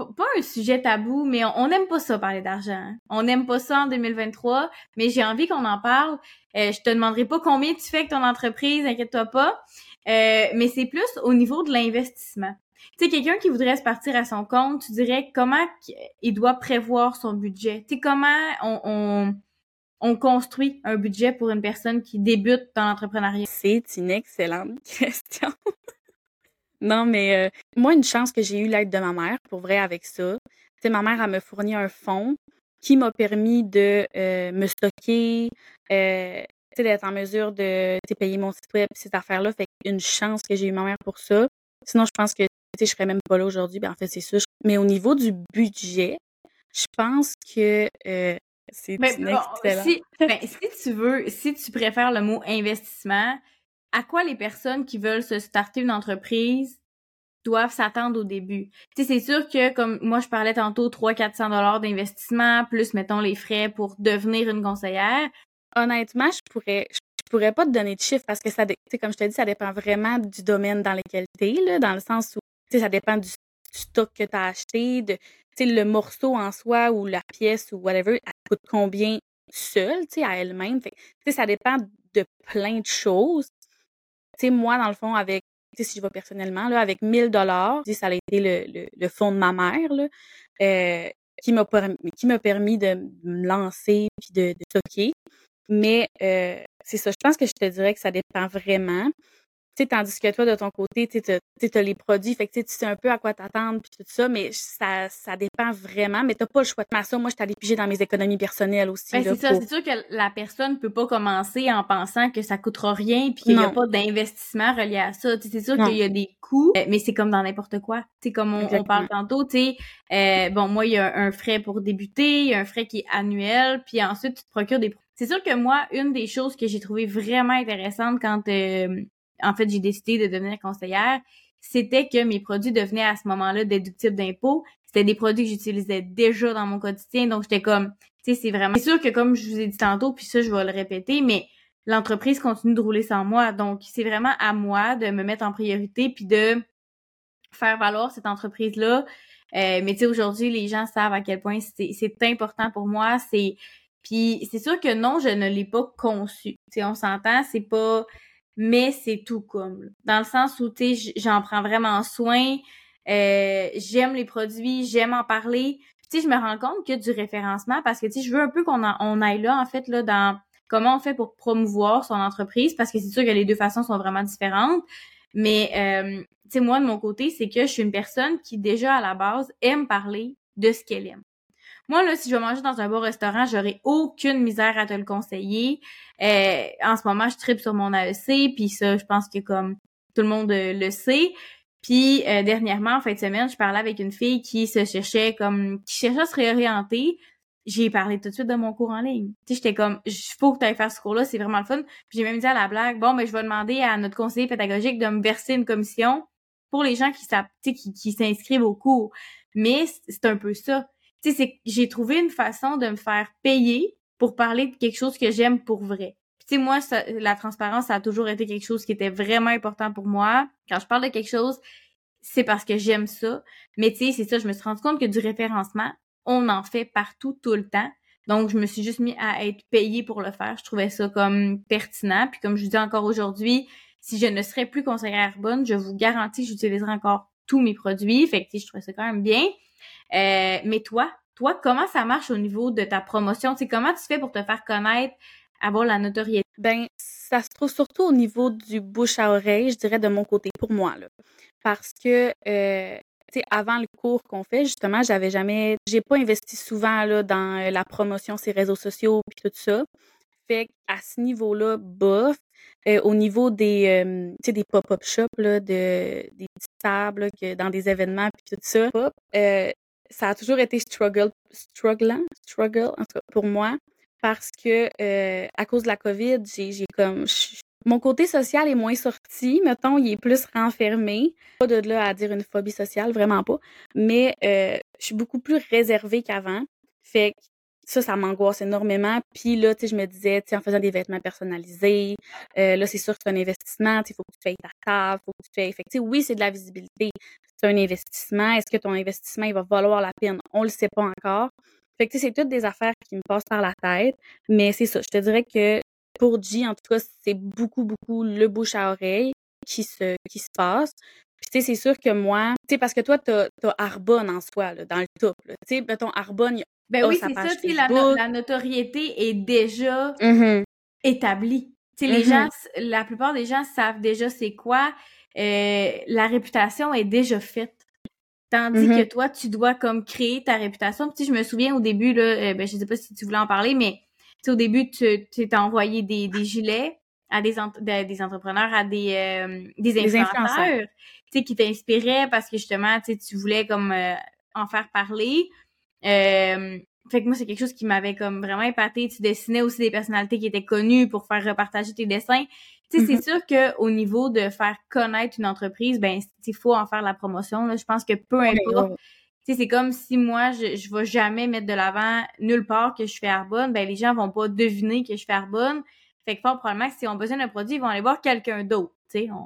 pas un sujet tabou, mais on n'aime pas ça parler d'argent. Hein. On n'aime pas ça en 2023, mais j'ai envie qu'on en parle. Euh, je te demanderai pas combien tu fais avec ton entreprise, inquiète-toi pas. Euh, mais c'est plus au niveau de l'investissement. Tu sais, quelqu'un qui voudrait se partir à son compte, tu dirais comment il doit prévoir son budget? Tu sais, comment on, on, on, construit un budget pour une personne qui débute dans l'entrepreneuriat? C'est une excellente <laughs> question. non, mais euh, moi, une chance que j'ai eu l'aide de ma mère, pour vrai, avec ça. Tu sais, ma mère, elle me fourni un fonds qui m'a permis de euh, me stocker, euh, d'être en mesure de payer mon site web, cette affaire-là. Fait une chance que j'ai eu ma mère pour ça. Sinon, je pense que je serais même pas là aujourd'hui. Ben, en fait, c'est ça. Mais au niveau du budget, je pense que euh, c'est ben, si, ben, si tu veux, si tu préfères le mot investissement, à quoi les personnes qui veulent se starter une entreprise doivent s'attendre au début? Tu sais, c'est sûr que, comme moi, je parlais tantôt, 300-400 dollars d'investissement, plus, mettons, les frais pour devenir une conseillère. Honnêtement, je pourrais, je pourrais pas te donner de chiffres parce que ça, comme je te dis, ça dépend vraiment du domaine dans lequel tu es, dans le sens où ça dépend du, stock que tu as acheté, de le morceau en soi ou la pièce ou whatever, elle coûte combien seule, à elle-même. ça dépend de plein de choses. sais moi, dans le fond, avec, si je vais personnellement, là, avec 1000 dollars, ça a été le, le, le, de ma mère, là, euh, qui m'a permis, qui m'a permis de me lancer puis de, de stocker. Mais euh, c'est ça, je pense que je te dirais que ça dépend vraiment tandis que toi, de ton côté, tu as, les produits, fait que tu sais un peu à quoi t'attendre, puis tout ça, mais ça, ça dépend vraiment, mais t'as pas le choix de ça. Moi, je t'allais piger dans mes économies personnelles aussi. Ben, c'est ça, c'est sûr que la personne peut pas commencer en pensant que ça coûtera rien, puis qu'il n'y a pas d'investissement relié à ça. C'est sûr qu'il y a des coûts, euh, mais c'est comme dans n'importe quoi. C'est comme on, parle tantôt, tu sais, euh, bon, moi, il y a un frais pour débuter, il y a un frais qui est annuel, puis ensuite, tu te procures des c'est sûr que moi, une des choses que j'ai trouvé vraiment intéressante quand euh, en fait, j'ai décidé de devenir conseillère, c'était que mes produits devenaient à ce moment-là déductibles d'impôts. C'était des produits que j'utilisais déjà dans mon quotidien, donc j'étais comme, tu sais, c'est vraiment... C'est sûr que comme je vous ai dit tantôt, puis ça, je vais le répéter, mais l'entreprise continue de rouler sans moi, donc c'est vraiment à moi de me mettre en priorité, puis de faire valoir cette entreprise-là. Euh, mais tu sais, aujourd'hui, les gens savent à quel point c'est important pour moi. C'est Puis c'est sûr que non, je ne l'ai pas conçu. Tu sais, on s'entend, c'est pas mais c'est tout comme. Dans le sens où, j'en prends vraiment soin, euh, j'aime les produits, j'aime en parler. Tu je me rends compte que du référencement, parce que, tu je veux un peu qu'on on aille là, en fait, là, dans comment on fait pour promouvoir son entreprise, parce que c'est sûr que les deux façons sont vraiment différentes. Mais, euh, tu moi, de mon côté, c'est que je suis une personne qui, déjà, à la base, aime parler de ce qu'elle aime. Moi, là, si je vais manger dans un beau restaurant, j'aurais aucune misère à te le conseiller. Euh, en ce moment, je tripe sur mon AEC, puis ça, je pense que comme tout le monde euh, le sait. Puis euh, dernièrement, en fin de semaine, je parlais avec une fille qui se cherchait comme qui cherchait à se réorienter. J'ai parlé tout de suite de mon cours en ligne. Tu sais, j'étais comme, il faut que tu ailles faire ce cours-là, c'est vraiment le fun. J'ai même dit à la blague, bon, mais ben, je vais demander à notre conseiller pédagogique de me verser une commission pour les gens qui, qui, s'inscrivent au cours. Mais c'est un peu ça tu sais, j'ai trouvé une façon de me faire payer pour parler de quelque chose que j'aime pour vrai. tu sais, moi, la transparence, ça a toujours été quelque chose qui était vraiment important pour moi. Quand je parle de quelque chose, c'est parce que j'aime ça. Mais tu sais, c'est ça, je me suis rendu compte que du référencement, on en fait partout, tout le temps. Donc, je me suis juste mis à être payée pour le faire. Je trouvais ça comme pertinent. Puis comme je dis encore aujourd'hui, si je ne serais plus conseillère bonne, je vous garantis que j'utiliserai encore tous mes produits. Fait que je trouvais ça quand même bien. Euh, mais toi, toi, comment ça marche au niveau de ta promotion? Sais, comment tu fais pour te faire connaître, avoir la notoriété? Ben, ça se trouve surtout au niveau du bouche à oreille, je dirais de mon côté, pour moi. Là. Parce que euh, avant le cours qu'on fait, justement, j'avais jamais, j'ai pas investi souvent là, dans euh, la promotion, ces réseaux sociaux puis tout ça. Fait à ce niveau-là, bof. Euh, au niveau des, euh, des pop-up shops, là, de, des tables que, dans des événements puis tout ça, ça a toujours été struggle, struggling, struggle, en tout cas pour moi, parce que euh, à cause de la COVID, j'ai comme mon côté social est moins sorti, mettons, il est plus renfermé. Pas de là à dire une phobie sociale, vraiment pas. Mais euh, je suis beaucoup plus réservée qu'avant. Fait que ça, ça m'angoisse énormément. Puis là, tu sais, je me disais, tu sais, en faisant des vêtements personnalisés, euh, là, c'est sûr que c'est un investissement. Il faut que tu fasses ta table, faut que tu fasses. Fait que, tu oui, c'est de la visibilité. C'est un investissement. Est-ce que ton investissement, il va valoir la peine? On le sait pas encore. Fait que, tu sais, c'est toutes des affaires qui me passent par la tête. Mais c'est ça. Je te dirais que pour G, en tout cas, c'est beaucoup, beaucoup le bouche à oreille qui se, qui se passe. Puis, tu sais, c'est sûr que moi, tu sais, parce que toi, t'as as Arbonne en soi, là, dans le top. Tu sais, mettons, Arbonne, ben oui, c'est ça, tu la, la, notoriété est déjà mm-hmm. établie. Tu sais, les mm-hmm. gens, la plupart des gens savent déjà c'est quoi. Euh, la réputation est déjà faite. Tandis mm-hmm. que toi, tu dois comme créer ta réputation. Puis, je me souviens au début, là, euh, ben, je sais pas si tu voulais en parler, mais au début, tu t'as envoyé des, des gilets à des, des entrepreneurs, à des, euh, des influenceurs, qui t'inspiraient parce que justement, tu tu voulais comme euh, en faire parler. Euh, fait que moi, c'est quelque chose qui m'avait comme vraiment épaté. Tu dessinais aussi des personnalités qui étaient connues pour faire repartager tes dessins. Tu sais, c'est mm-hmm. sûr que au niveau de faire connaître une entreprise, ben, il faut en faire la promotion. Là. Je pense que peu importe c'est comme si moi, je, je vais jamais mettre de l'avant nulle part que je fais Arbonne, ben les gens vont pas deviner que je fais Arbonne. Fait que fort probablement que si on besoin d'un produit, ils vont aller voir quelqu'un d'autre.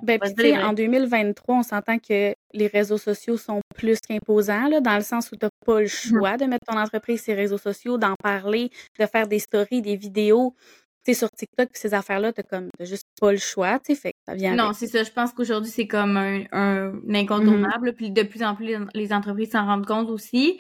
Ben, en 2023, on s'entend que les réseaux sociaux sont plus qu'imposants, dans le sens où tu n'as pas le mmh choix de mettre ton entreprise sur les réseaux sociaux, d'en parler, de faire des stories, des vidéos sais, sur TikTok, ces affaires-là, t'as comme, t'as juste pas le choix, tu fait que ça vient. Non, c'est ça. Je pense qu'aujourd'hui, c'est comme un, un incontournable, mm-hmm. puis de plus en plus, les entreprises s'en rendent compte aussi.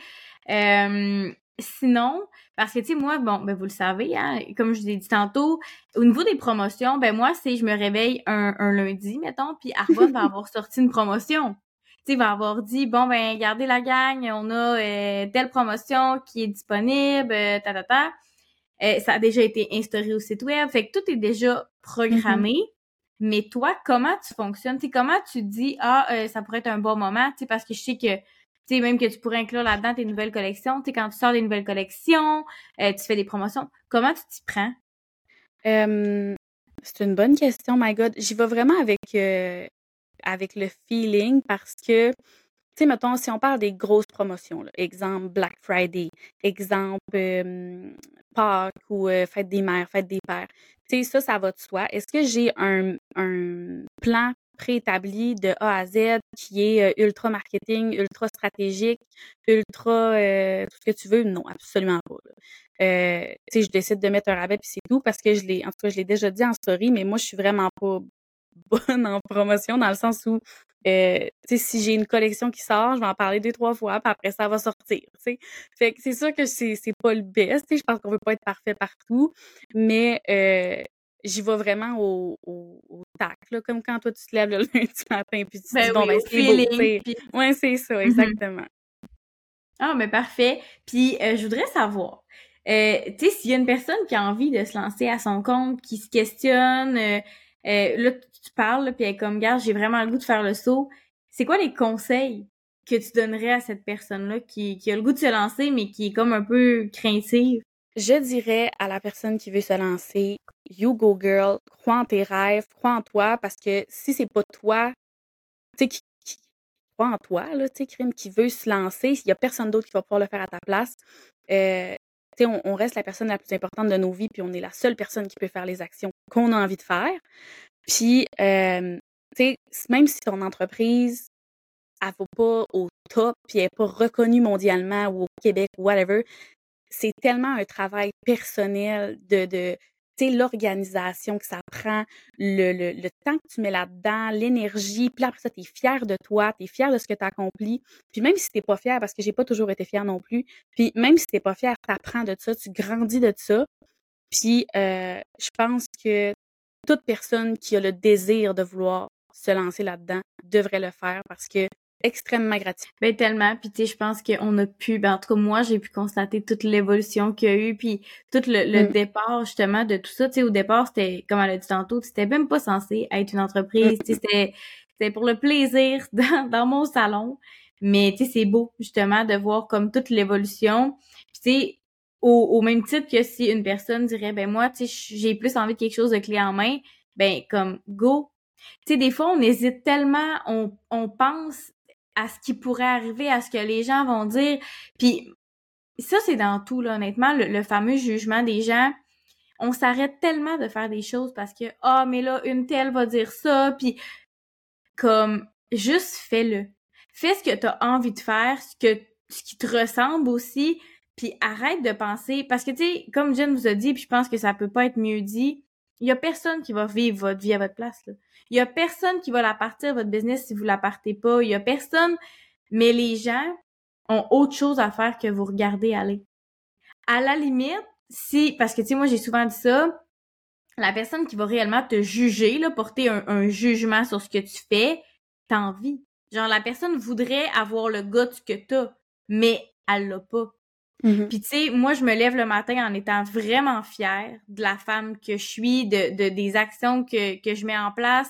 Euh, sinon, parce que, tu sais, moi, bon, ben, vous le savez, hein, comme je vous ai dit tantôt, au niveau des promotions, ben, moi, c'est, je me réveille un, un lundi, mettons, puis Arbonne va <laughs> avoir sorti une promotion. Tu sais, va avoir dit, bon, ben, regardez la gang, on a euh, telle promotion qui est disponible, euh, ta, ta, ta. Euh, ça a déjà été instauré au site web. Fait que tout est déjà programmé. Mm-hmm. Mais toi, comment tu fonctionnes? T'sais, comment tu dis, ah, euh, ça pourrait être un bon moment? T'sais, parce que je sais que, tu sais, même que tu pourrais inclure là-dedans tes nouvelles collections. Tu quand tu sors des nouvelles collections, euh, tu fais des promotions. Comment tu t'y prends? c'est une bonne question, my God. J'y vais vraiment avec, avec le feeling parce que tu sais, mettons, si on parle des grosses promotions, exemple Black Friday, exemple Pâques ou Fête des mères, Fête des pères, tu sais, ça, ça va de soi. Est-ce que j'ai un, un plan préétabli de A à Z qui est ultra marketing, ultra stratégique, ultra tout ce que tu veux? Non, absolument pas. Euh, je décide de mettre un rabais puis c'est tout parce que je l'ai, en tout cas, je l'ai déjà dit en story, mais moi, je suis vraiment pas <laughs> bonne en promotion dans le sens où euh, si j'ai une collection qui sort, je vais en parler deux, trois fois, puis après ça va sortir. T'sais. Fait c'est sûr que c'est, c'est pas le best. Je pense qu'on veut pas être parfait partout, mais euh, j'y vais vraiment au, au, au tac, là, comme quand toi tu te lèves le <laughs> lundi matin puis tu ben dis bon ben c'est beau. Ouais, c'est ça, mm-hmm. exactement. Ah, mais parfait. Puis euh, je voudrais savoir, euh, tu sais, s'il y a une personne qui a envie de se lancer à son compte, qui se questionne, euh, euh, là, tu parles, puis elle est comme, gars, j'ai vraiment le goût de faire le saut. C'est quoi les conseils que tu donnerais à cette personne-là qui, qui a le goût de se lancer, mais qui est comme un peu craintive? Je dirais à la personne qui veut se lancer, you go girl, crois en tes rêves, crois en toi, parce que si c'est pas toi, tu sais, qui, croit en toi, là, tu sais, qui veut se lancer, s'il y a personne d'autre qui va pouvoir le faire à ta place, euh, tu sais, on, reste la personne la plus importante de nos vies, puis on est la seule personne qui peut faire les actions qu'on a envie de faire. Puis, euh, tu sais, même si ton entreprise, elle va pas au top, puis elle n'est pas reconnue mondialement ou au Québec ou whatever. C'est tellement un travail personnel de, de l'organisation que ça prend, le, le, le, temps que tu mets là-dedans, l'énergie, puis après ça, tu fier de toi, tu es fier de ce que tu accompli. Puis même si tu pas fier, parce que j'ai pas toujours été fière non plus, puis même si tu pas fier, tu apprends de ça, tu grandis de ça. Puis euh, je pense que toute personne qui a le désir de vouloir se lancer là-dedans devrait le faire parce que extrêmement gratifiant. Ben tellement, puis tu sais, je pense qu'on a pu, ben en tout cas moi, j'ai pu constater toute l'évolution qu'il y a eu, puis tout le, mm. départ justement de tout ça. Tu sais, au départ, c'était, comme elle a dit tantôt, c'était même pas censé être une entreprise, tu sais, c'était, c'était pour le plaisir <laughs> dans, dans mon salon. Mais tu sais, c'est beau justement de voir comme toute l'évolution. Puis tu sais, au, au, même titre que si une personne dirait, ben moi, tu sais, j'ai plus envie de quelque chose de clé en main, ben comme go. Tu sais, des fois, on hésite tellement, on, on pense à ce qui pourrait arriver, à ce que les gens vont dire. Puis ça, c'est dans tout, là, honnêtement, le, fameux jugement des gens. On s'arrête tellement de faire des choses parce que ah mais là une telle va dire ça puis comme juste fais-le. Fais ce que tu as envie de faire, ce que ce qui te ressemble aussi, puis arrête de penser parce que tu sais comme Jen vous a dit, puis je pense que ça peut pas être mieux dit, il y a personne qui va vivre votre vie à votre place là. Il y a personne qui va la partir, votre business, si vous la partez pas. Il y a personne. Mais les gens ont autre chose à faire que vous regarder aller. À la limite, si, parce que tu sais, moi, j'ai souvent dit ça, la personne qui va réellement te juger, là, porter un, jugement sur ce que tu fais, envie. Genre, la personne voudrait avoir le goût que t'as, mais elle l'a pas. Mm-hmm. Puis tu sais, moi je me lève le matin en étant vraiment fière de la femme que je suis, de, de des actions que, que je mets en place,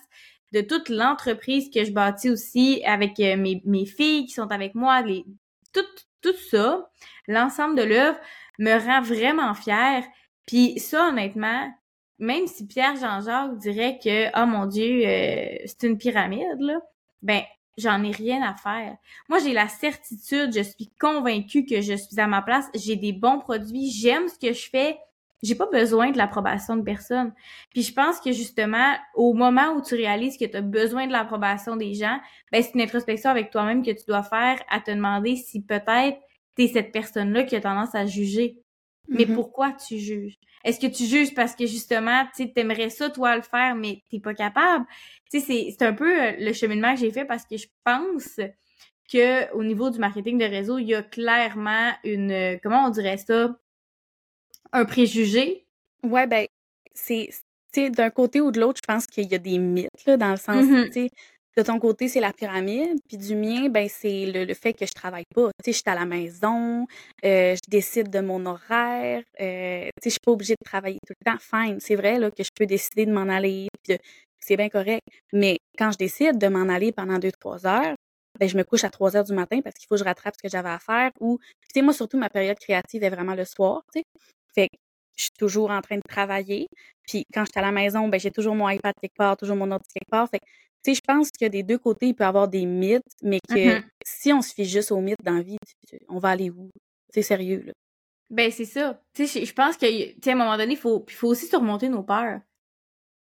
de toute l'entreprise que je bâtis aussi avec euh, mes, mes filles qui sont avec moi, les, tout, tout ça, l'ensemble de l'œuvre me rend vraiment fière. Puis ça, honnêtement, même si Pierre Jean-Jacques dirait que, oh mon Dieu, euh, c'est une pyramide, là, ben j'en ai rien à faire. Moi, j'ai la certitude, je suis convaincue que je suis à ma place, j'ai des bons produits, j'aime ce que je fais, j'ai pas besoin de l'approbation de personne. Puis je pense que justement, au moment où tu réalises que tu as besoin de l'approbation des gens, ben c'est une introspection avec toi-même que tu dois faire à te demander si peut-être tu es cette personne-là qui a tendance à juger. Mais mm-hmm. pourquoi tu juges? Est-ce que tu juges parce que justement, tu aimerais ça, toi, le faire, mais t'es pas capable? Tu sais, c'est un peu euh, le cheminement que j'ai fait parce que je pense que au niveau du marketing de réseau, il y a clairement une, euh, comment on dirait ça, un préjugé. Ouais, ben, c'est, d'un côté ou de l'autre, je pense qu'il y a des mythes, là, dans le sens, tu sais, de ton côté, c'est la pyramide, puis du mien, ben c'est le, fait que je travaille pas. Tu sais, je suis à la maison, euh, je décide de mon horaire, euh, tu sais, je suis pas obligée de travailler tout le temps. Fine, c'est vrai là, que je peux décider de m'en aller, c'est bien correct. Mais quand je décide de m'en aller pendant deux, trois heures, ben je me couche à trois heures du matin parce qu'il faut que je rattrape ce que j'avais à faire. Ou, tu sais, moi, surtout, ma période créative est vraiment le soir, tu sais. Fait que je suis toujours en train de travailler. Puis quand je suis à la maison, ben j'ai toujours mon iPad quelque part, toujours mon ordi quelque part. Fait que tu sais, je pense que des deux côtés, il peut y avoir des mythes, mais que mm-hmm. si on se fie juste aux mythes dans la vie, on va aller où? C'est sérieux, là. Ben, c'est ça. Tu sais, je pense que, tu sais, à un moment donné, il faut, faut aussi surmonter nos peurs.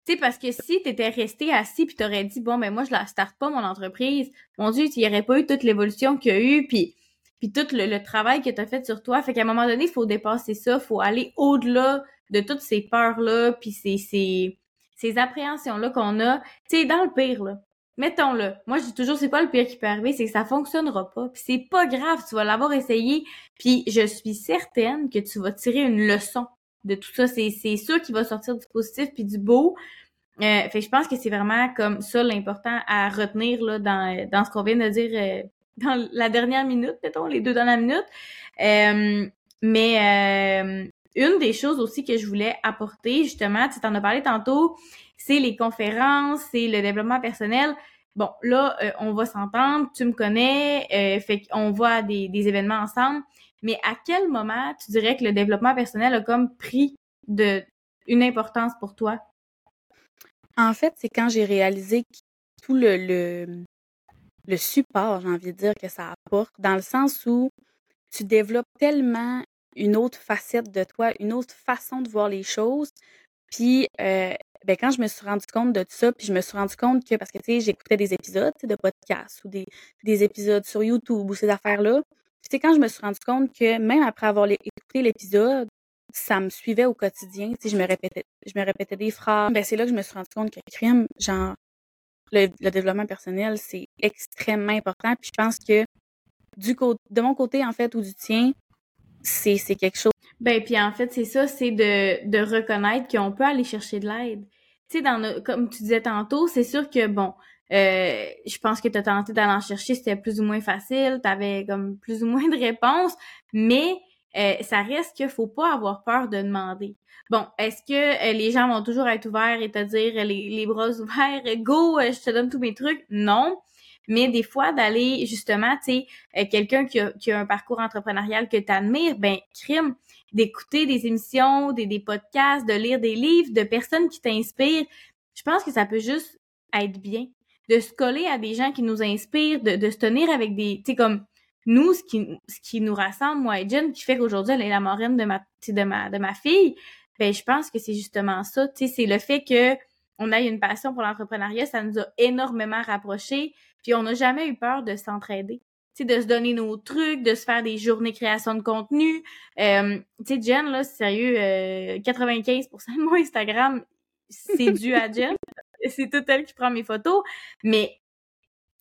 Tu parce que si t'étais resté assis puis t'aurais dit, bon, ben, moi, je la starte pas, mon entreprise, mon Dieu, il n'y aurait pas eu toute l'évolution qu'il y a eu, puis, puis tout le, travail que t'as fait sur toi. Fait qu'à un moment donné, il faut dépasser ça, faut aller au-delà de toutes ces peurs-là, puis ces, ces, ces appréhensions-là qu'on a, tu sais, dans le pire, là. Mettons-le. Moi, je dis toujours, c'est pas le pire qui peut arriver, c'est que ça fonctionnera pas. Puis c'est pas grave, tu vas l'avoir essayé. Puis je suis certaine que tu vas tirer une leçon de tout ça. C'est, c'est sûr qu'il va sortir du positif puis du beau. Euh, fait je pense que c'est vraiment comme ça l'important à retenir là dans, dans ce qu'on vient de dire euh, dans la dernière minute, mettons, les deux dernières minutes. Euh, mais euh, une des choses aussi que je voulais apporter, justement, tu en as parlé tantôt, c'est les conférences, c'est le développement personnel. Bon, là, euh, on va s'entendre, tu me connais, fait qu'on voit des, des événements ensemble, mais à quel moment tu dirais que le développement personnel a comme pris de une importance pour toi? En fait, c'est quand j'ai réalisé tout le, le, le support, j'ai envie de dire, que ça apporte, dans le sens où tu développes tellement une autre facette de toi, une autre façon de voir les choses. Puis, euh, ben, quand je me suis rendu compte de tout ça, puis je me suis rendu compte que, parce que, tu sais, j'écoutais des épisodes de podcasts ou des, des épisodes sur YouTube ou ces affaires-là. Tu sais, quand je me suis rendu compte que même après avoir écouté l'épisode, ça me suivait au quotidien. Tu sais, je me répétais, je me des phrases. Ben, c'est là que je me suis rendu compte que crime, genre, le, développement personnel, c'est extrêmement important. Puis je pense que du côté, de mon côté, en fait, ou du tien, c'est, c'est quelque chose. Ben, puis en fait, c'est ça, c'est de, de reconnaître qu'on peut aller chercher de l'aide. Tu sais, dans comme tu disais tantôt, c'est sûr que, bon, euh, je pense que tu as tenté d'aller en chercher, c'était plus ou moins facile, tu avais comme plus ou moins de réponses, mais euh, ça reste qu'il faut pas avoir peur de demander. Bon, est-ce que euh, les gens vont toujours être ouverts et te dire les, les bras ouverts, <laughs> go, je te donne tous mes trucs? Non. Mais des fois, d'aller justement, tu sais, quelqu'un qui a, qui a un parcours entrepreneurial que tu admires, ben, crime, d'écouter des émissions, des podcasts, de lire des livres, de personnes qui t'inspirent. Je pense que ça peut juste être bien de se coller à des gens qui nous inspirent, de, de se tenir avec des, tu sais, comme nous, ce qui, ce qui nous rassemble, moi et Jen, qui fait qu'aujourd'hui, elle est la marraine de ma, de ma, de ma fille, ben, je pense que c'est justement ça, tu sais, c'est le fait que on a une passion pour l'entrepreneuriat, ça nous a énormément rapprochés, puis on n'a jamais eu peur de s'entraider. Tu sais, de se donner nos trucs, de se faire des journées création de contenu. Euh, tu sais, Jen, là, sérieux, euh, 95% de mon Instagram, c'est dû à Jen. <laughs> c'est tout elle qui prend mes photos. Mais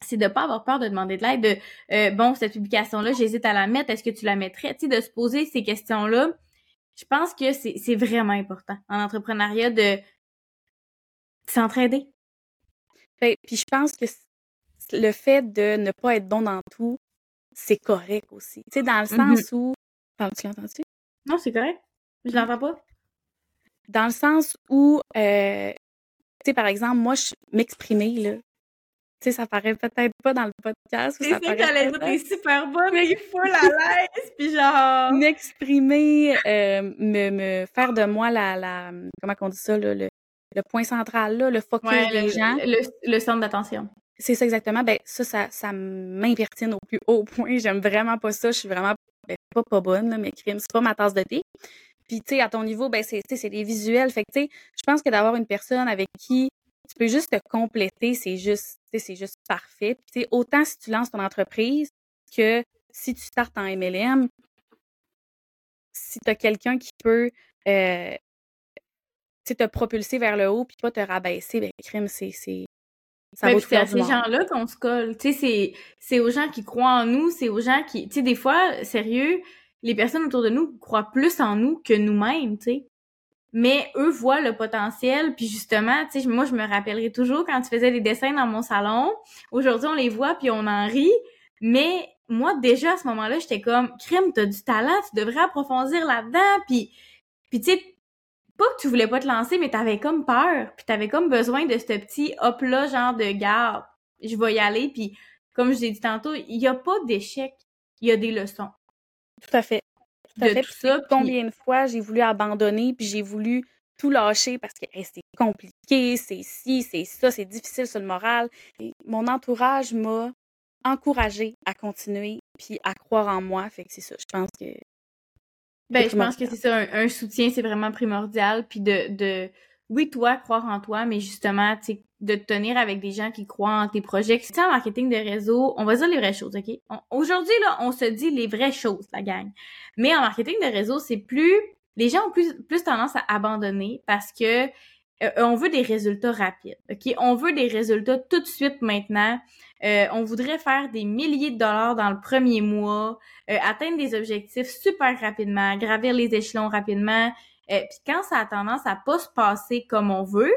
c'est de pas avoir peur de demander de l'aide de euh, bon cette publication là j'hésite à la mettre est-ce que tu la mettrais? Tu sais de se poser ces questions là je pense que c'est c'est vraiment important en entrepreneuriat de s'entraider. Ben, puis je pense que le fait de ne pas être bon dans tout c'est correct aussi. Tu sais dans le mm-hmm. sens où tu l'entends-tu? Non c'est correct. Je l'entends pas. Dans le sens où euh, tu sais, par exemple, moi, je m'exprimer, là. Tu sais, ça paraît peut-être pas dans le podcast. C'est ça que j'allais dire, t'es super bonne, mais il faut la l'aise, puis genre... M'exprimer, euh, me, me faire de moi la, la comment on dit ça, là, le, le point central, là, le focus des gens. Le, le centre d'attention. C'est ça exactement. Ben ça, ça, ça m'impertine au plus haut point. J'aime vraiment pas ça. Je suis vraiment ben, pas pas bonne, là, mais crime, c'est pas ma tasse de thé. Puis, tu sais, à ton niveau, ben, c'est, c'est des visuels. Fait que, tu sais, je pense que d'avoir une personne avec qui tu peux juste te compléter, c'est juste, c'est juste parfait. Puis, tu sais, autant si tu lances ton entreprise que si tu startes en MLM, si tu as quelqu'un qui peut euh, te propulser vers le haut puis pas te rabaisser, ben, crime, c'est. c'est ça ben, c'est à ces gens-là qu'on se colle. Tu sais, c'est, c'est aux gens qui croient en nous, c'est aux gens qui. Tu sais, des fois, sérieux, les personnes autour de nous croient plus en nous que nous-mêmes, tu sais. Mais eux voient le potentiel, puis justement, tu sais, moi, je me rappellerai toujours quand tu faisais des dessins dans mon salon. Aujourd'hui, on les voit, puis on en rit. Mais moi, déjà, à ce moment-là, j'étais comme, crime, t'as du talent, tu devrais approfondir là-dedans, puis, puis tu sais, pas que tu voulais pas te lancer, mais t'avais comme peur, puis t'avais comme besoin de ce petit hop-là, genre de garde, je vais y aller, puis comme je l'ai dit tantôt, il y a pas d'échec, il y a des leçons. Tout à fait. Tout à fait. ça, combien de fois j'ai voulu abandonner, puis j'ai voulu tout lâcher parce que c'est compliqué, c'est ci, c'est ça, c'est difficile sur le moral. mon entourage m'a encouragé à continuer puis à croire en moi. Fait que c'est ça. Je pense que. Ben, je pense que c'est ça. Un, soutien, c'est vraiment primordial. Puis de, de, oui, toi, croire en toi, mais justement, tu de te tenir avec des gens qui croient en tes projets. Tu en marketing de réseau, on va dire les vraies choses, OK? Aujourd'hui, là, on se dit les vraies choses, la gang. Mais en marketing de réseau, c'est plus... Les gens ont plus, plus tendance à abandonner parce que euh, on veut des résultats rapides, OK? On veut des résultats tout de suite maintenant. Euh, on voudrait faire des milliers de dollars dans le premier mois, euh, atteindre des objectifs super rapidement, gravir les échelons rapidement. Puis quand ça a tendance à pas se passer comme on veut,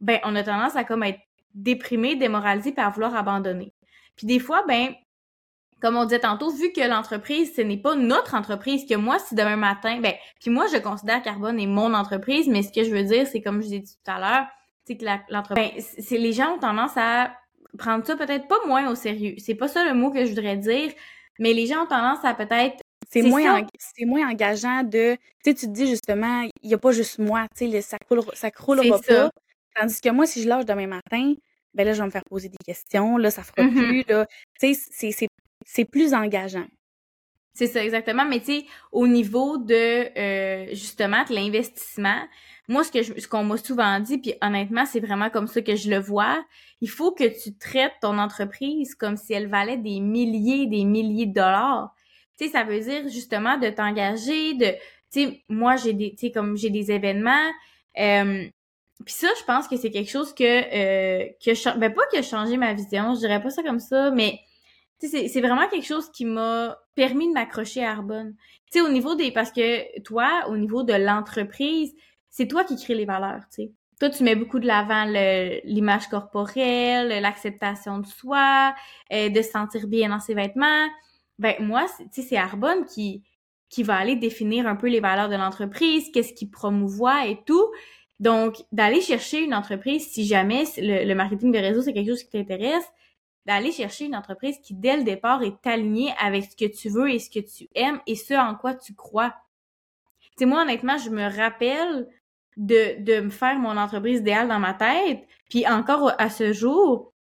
ben on a tendance à comme être déprimé, démoralisé, puis à vouloir abandonner. Puis des fois, ben comme on disait tantôt, vu que l'entreprise, ce n'est pas notre entreprise, que moi, si demain matin, ben, puis moi, je considère Carbone est mon entreprise, mais ce que je veux dire, c'est comme je l'ai dit tout à l'heure, c'est que l'entreprise, ben, c'est les gens ont tendance à prendre ça peut-être pas moins au sérieux. C'est pas ça le mot que je voudrais dire, mais les gens ont tendance à peut-être c'est moins, moins engageant de, tu sais, tu te dis justement, il y a pas juste moi, tu sais, ça coule, ça croulera pas. Tandis que moi, si je lâche demain matin, ben là, je vais me faire poser des questions, là, ça fera mmh plus, là. Tu sais, c'est plus engageant. C'est ça, exactement. Mais tu sais, au niveau de, euh, justement, de l'investissement, moi, ce que je, ce qu'on m'a souvent dit, puis honnêtement, c'est vraiment comme ça que je le vois. Il faut que tu traites ton entreprise comme si elle valait des milliers, des milliers de dollars. Tu ça veut dire justement de t'engager, de, tu moi j'ai des, tu comme j'ai des événements. Euh, puis ça, je pense que c'est quelque chose que euh, que ben pas que a changé ma vision, je dirais pas ça comme ça, mais c'est vraiment quelque chose qui m'a permis de m'accrocher à Arbonne. Tu au niveau des... Parce que toi, au niveau de l'entreprise, c'est toi qui crée les valeurs, tu. Toi, tu mets beaucoup de l'avant l'image corporelle, l'acceptation de soi, euh, de se sentir bien dans ses vêtements. Ben moi, tu c'est Arbonne qui qui va aller définir un peu les valeurs de l'entreprise, qu'est-ce qui promouvoit et tout. Donc, d'aller chercher une entreprise, si jamais le, le marketing de réseau, c'est quelque chose qui t'intéresse, d'aller chercher une entreprise qui, dès le départ, est alignée avec ce que tu veux et ce que tu aimes et ce en quoi tu crois. Tu moi, honnêtement, je me rappelle de, de me faire mon entreprise idéale dans ma tête. Puis encore à ce jour,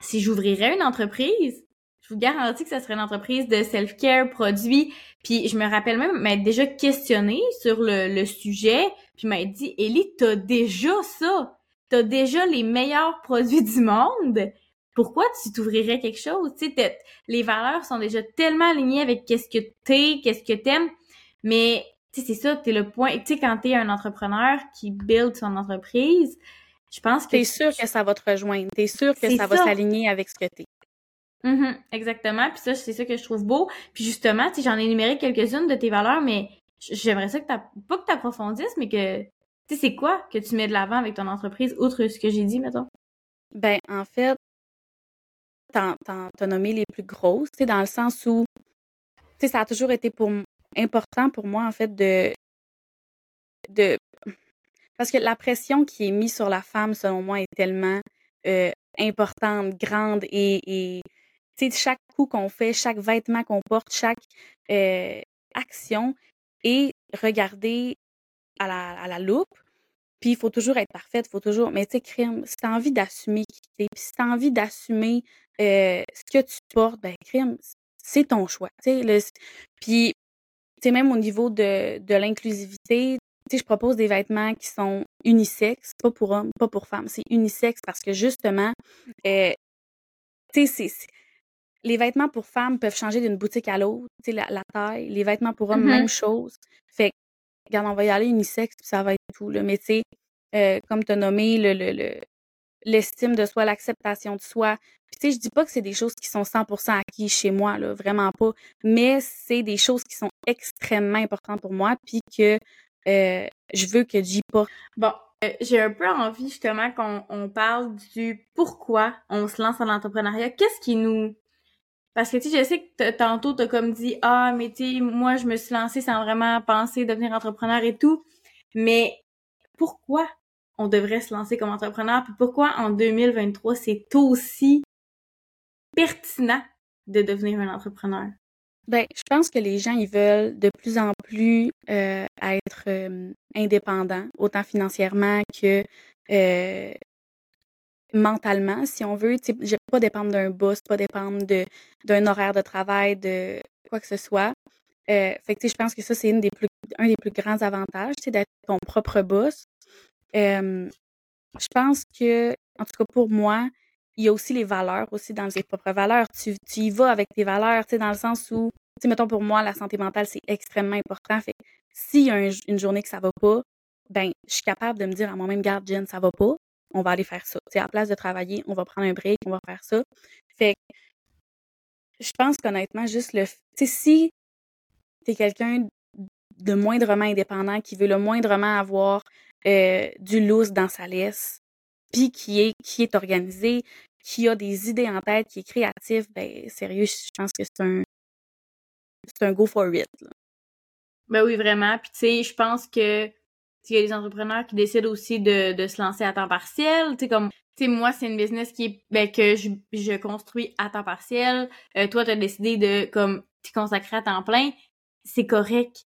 si j'ouvrirais une entreprise, je vous garantis que ça serait une entreprise de self-care, produits. Puis je me rappelle même m'être déjà questionnée sur le, le sujet. Puis m'être dit, Ellie, t'as déjà ça. T'as déjà les meilleurs produits du monde pourquoi tu t'ouvrirais quelque chose? Tu sais, les valeurs sont déjà tellement alignées avec qu'est-ce que t'es, qu'est-ce que t'aimes, mais tu sais, c'est ça, t'es le point. Tu sais, quand t'es un entrepreneur qui build son entreprise, je pense que... T'es sûr que ça va te rejoindre. T'es sûr que ça, va s'aligner avec ce que t'es. Mm exactement. Puis ça, c'est ça que je trouve beau. Puis justement, tu sais, j'en ai énuméré quelques-unes de tes valeurs, mais j'aimerais ça que t'as pas que t'approfondisses, mais que tu sais, c'est quoi que tu mets de l'avant avec ton entreprise, outre ce que j'ai dit, mettons? Ben, en fait, t'en as nommé les plus grosses, dans le sens où ça a toujours été pour important pour moi, en fait, de, de. Parce que la pression qui est mise sur la femme, selon moi, est tellement euh, importante, grande et chaque coup qu'on fait, chaque vêtement qu'on porte, chaque euh, action est regardée à la, à la loupe. Puis il faut toujours être parfaite, il faut toujours. Mais tu sais, crime, si t'as envie d'assumer qui t'es, puis si envie d'assumer euh, ce que tu portes, ben crime, c'est ton choix. Tu sais, puis tu sais, même au niveau de, de l'inclusivité, tu sais, je propose des vêtements qui sont unisexes, pas pour hommes, pas pour femmes, c'est unisexe parce que justement, euh, tu sais, les vêtements pour femmes peuvent changer d'une boutique à l'autre, tu sais, la, taille. Les vêtements pour hommes, même mm-hmm. chose. Fait regarde, on va y aller unisexe, puis ça va être tout. Là. Mais tu sais, euh, comme tu as nommé, le, l'estime de soi, l'acceptation de soi. Puis tu sais, je dis pas que c'est des choses qui sont 100% acquises chez moi, là, vraiment pas. Mais c'est des choses qui sont extrêmement importantes pour moi, puis que euh, je veux que j'y pas. Bon, euh, j'ai un peu envie justement qu'on on parle du pourquoi on se lance dans l'entrepreneuriat. Qu'est-ce qui nous parce que, tu sais, je sais que tantôt, t'as comme dit, ah, mais tu sais, moi, je me suis lancée sans vraiment penser devenir entrepreneur et tout. Mais pourquoi on devrait se lancer comme entrepreneur? Puis pourquoi en 2023, c'est aussi pertinent de devenir un entrepreneur? Ben, je pense que les gens, ils veulent de plus en plus euh, être euh, indépendants, autant financièrement que euh, mentalement, si on veut. Pas dépendre d'un boss, pas dépendre d'un horaire de travail, de quoi que ce soit. Euh, fait que, je pense que ça, c'est un des plus grands avantages, c'est d'être ton propre boss. Je pense que, en tout cas pour moi, il y a aussi les valeurs aussi dans tes propres valeurs. Tu, tu y vas avec tes valeurs, tu sais, dans le sens où, tu sais, mettons pour moi, la santé mentale, c'est extrêmement important. Fait s'il y a une journée que ça va pas, ben, je suis capable de me dire à moi-même, garde, Jen, ça va pas on va aller faire ça. à la place de travailler, on va prendre un break, on va faire ça. Fait je pense qu'honnêtement, juste le. Tu sais, si t'es quelqu'un de moindrement indépendant, qui veut le moindrement avoir euh, du loose dans sa laisse, puis qui est, qui est organisé, qui a des idées en tête, qui est créatif, ben sérieux, je pense que c'est un c'est un go for it. Ben oui, vraiment. Puis tu sais, je pense que il y a des entrepreneurs qui décident aussi de, de se lancer à temps partiel. Tu comme, tu moi, c'est une business qui est, ben, que je, je construis à temps partiel. Euh, toi, tu as décidé de, comme, t'y consacrer à temps plein. C'est correct.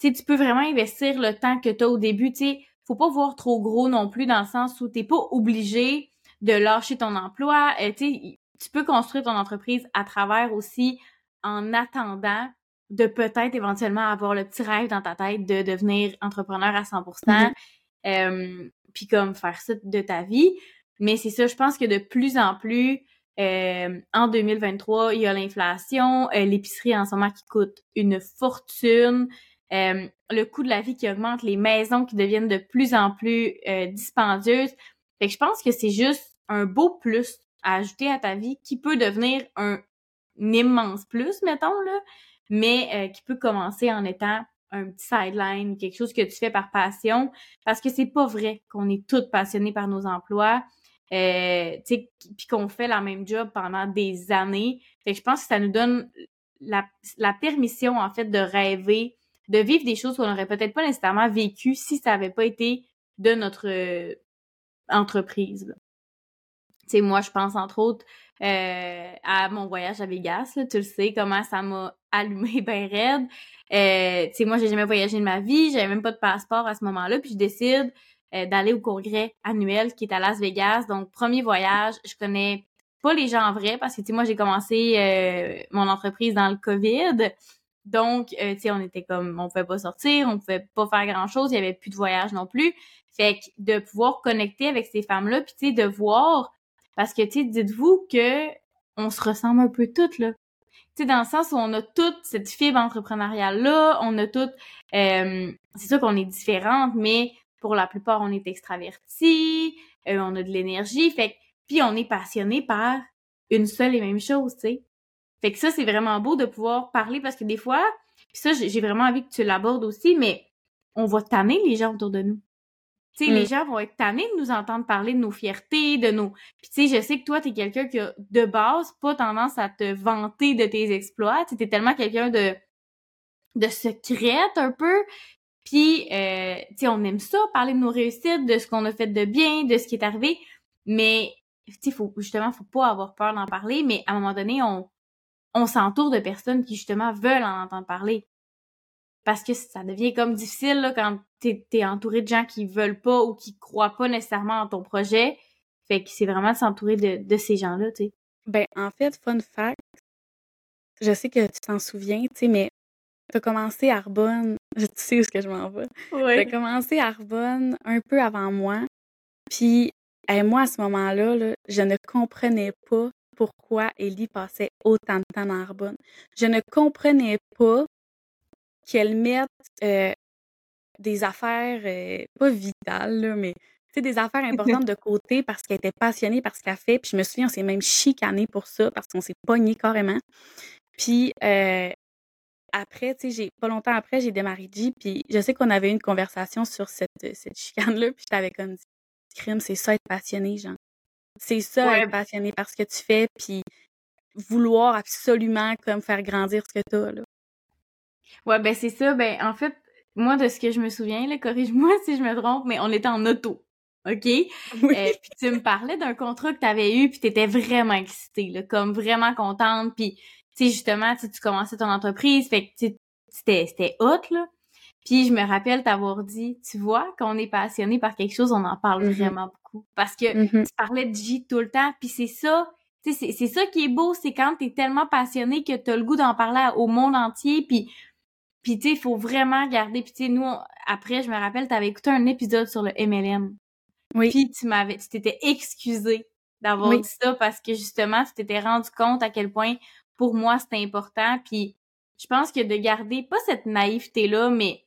Tu tu peux vraiment investir le temps que tu as au début. Tu sais, faut pas voir trop gros non plus dans le sens où t'es pas obligé de lâcher ton emploi. Euh, tu peux construire ton entreprise à travers aussi en attendant de peut-être éventuellement avoir le petit rêve dans ta tête de devenir entrepreneur à 100%. Mm-hmm. puis comme faire ça de ta vie. Mais c'est ça, je pense que de plus en plus, euh, en 2023, il y a l'inflation, euh, l'épicerie en ce moment qui coûte une fortune, euh, le coût de la vie qui augmente, les maisons qui deviennent de plus en plus dispendieuses. Fait que je pense que c'est juste un beau plus à ajouter à ta vie qui peut devenir un, immense plus, mettons, là, mais qui peut commencer en étant un petit sideline, quelque chose que tu fais par passion, parce que c'est pas vrai qu'on est toutes passionnées par nos emplois euh, puis qu'on fait la même job pendant des années. Fait que je pense que ça nous donne la, la permission, en fait, de rêver, de vivre des choses qu'on n'aurait peut-être pas nécessairement vécues si ça n'avait pas été de notre euh, entreprise. Sais, moi, je pense entre autres euh, à mon voyage à Vegas. tu le sais, comment ça m'a allumé <laughs> bien raide. Euh, tu sais, moi, j'ai jamais voyagé de ma vie. J'avais même pas de passeport à ce moment-là. Puis je décide euh, d'aller au congrès annuel qui est à Las Vegas. Donc, premier voyage, je connais pas les gens en vrai parce que, tu sais, moi, j'ai commencé euh, mon entreprise dans le COVID. Donc, euh, tu sais, on était comme, on pouvait pas sortir, on pouvait pas faire grand-chose, il y avait plus de voyage non plus. Fait que de pouvoir connecter avec ces femmes-là, puis tu sais, de voir, parce que, tu sais, dites-vous que on se ressemble un peu toutes, là. Tu sais, dans le sens où on a toute cette fibre entrepreneuriale-là, on a toutes... c'est sûr qu'on est différentes, mais pour la plupart, on est extraverti, euh, on a de l'énergie, fait puis on est passionné par une seule et même chose, tu sais. Fait que ça, c'est vraiment beau de pouvoir parler parce que des fois, ça, j'ai vraiment envie que tu l'abordes aussi, mais on va tanner les gens autour de nous. Tu sais, les mm. gens vont être tannés de nous entendre parler de nos fiertés, de nos... Puis tu sais, je sais que toi, t'es quelqu'un qui a, de base, pas tendance à te vanter de tes exploits. Tu es tellement quelqu'un de de secrète un peu puis, euh, tu sais, on aime ça, parler de nos réussites, de ce qu'on a fait de bien, de ce qui est arrivé. Mais, tu sais, faut, justement, faut pas avoir peur d'en parler. Mais à un moment donné, on, on s'entoure de personnes qui, justement, veulent en entendre parler. Parce que ça devient comme difficile, là, quand t'es es entouré de gens qui veulent pas ou qui croient pas nécessairement en ton projet. Fait que c'est vraiment de s'entourer de, de ces gens-là, tu sais. Ben, en fait, fun fact, je sais que tu t'en souviens, tu sais, mais as commencé Arbonne, <laughs> je sais où ce que je m'en vais. Oui. T'as commencé Arbonne un peu avant moi. Puis, moi, à ce moment-là, là, je ne comprenais pas pourquoi Ellie passait autant de temps dans Arbonne. Je ne comprenais pas qu'elle mette euh, des affaires, euh, pas vitales, là, mais des affaires <laughs> importantes de côté parce qu'elle était passionnée par ce qu'elle fait. Puis je me souviens, on s'est même chicané pour ça parce qu'on s'est pogné carrément. Puis euh, après, tu sais, pas longtemps après, j'ai démarré G, puis je sais qu'on avait eu une conversation sur cette, cette chicane-là, puis je t'avais comme dit, crime, c'est ça être passionné, genre. C'est ça être passionné par ce que tu fais, puis vouloir absolument comme faire grandir ce que t'as, là. Ouais, ben c'est ça. Ben en fait, moi, de ce que je me souviens, là, corrige-moi <laughs> si je me trompe, mais on était en auto. OK? <laughs> Oui. Euh, puis tu me parlais d'un contrat que tu avais eu, puis tu étais vraiment excitée, là, comme vraiment contente, puis tu sais, justement, tu commençais ton entreprise, fait que c'était, c'était hot, là. Puis je me rappelle t'avoir dit, tu vois, quand on est passionné par quelque chose, on en parle mm-hmm. vraiment beaucoup. Parce que mm-hmm. tu parlais de J tout le temps, puis c'est ça, tu sais, c'est ça qui est beau, c'est quand t'es tellement passionné que t'as le goût d'en parler au monde entier, puis puis tu sais, il faut vraiment garder. Puis tu sais, nous, après, je me rappelle, t'avais écouté un épisode sur le MLM. Oui. Puis tu m'avais, tu t'étais excusé d'avoir dit ça parce que justement, tu t'étais rendu compte à quel point pour moi, c'est important. Puis je pense que de garder, pas cette naïveté-là, mais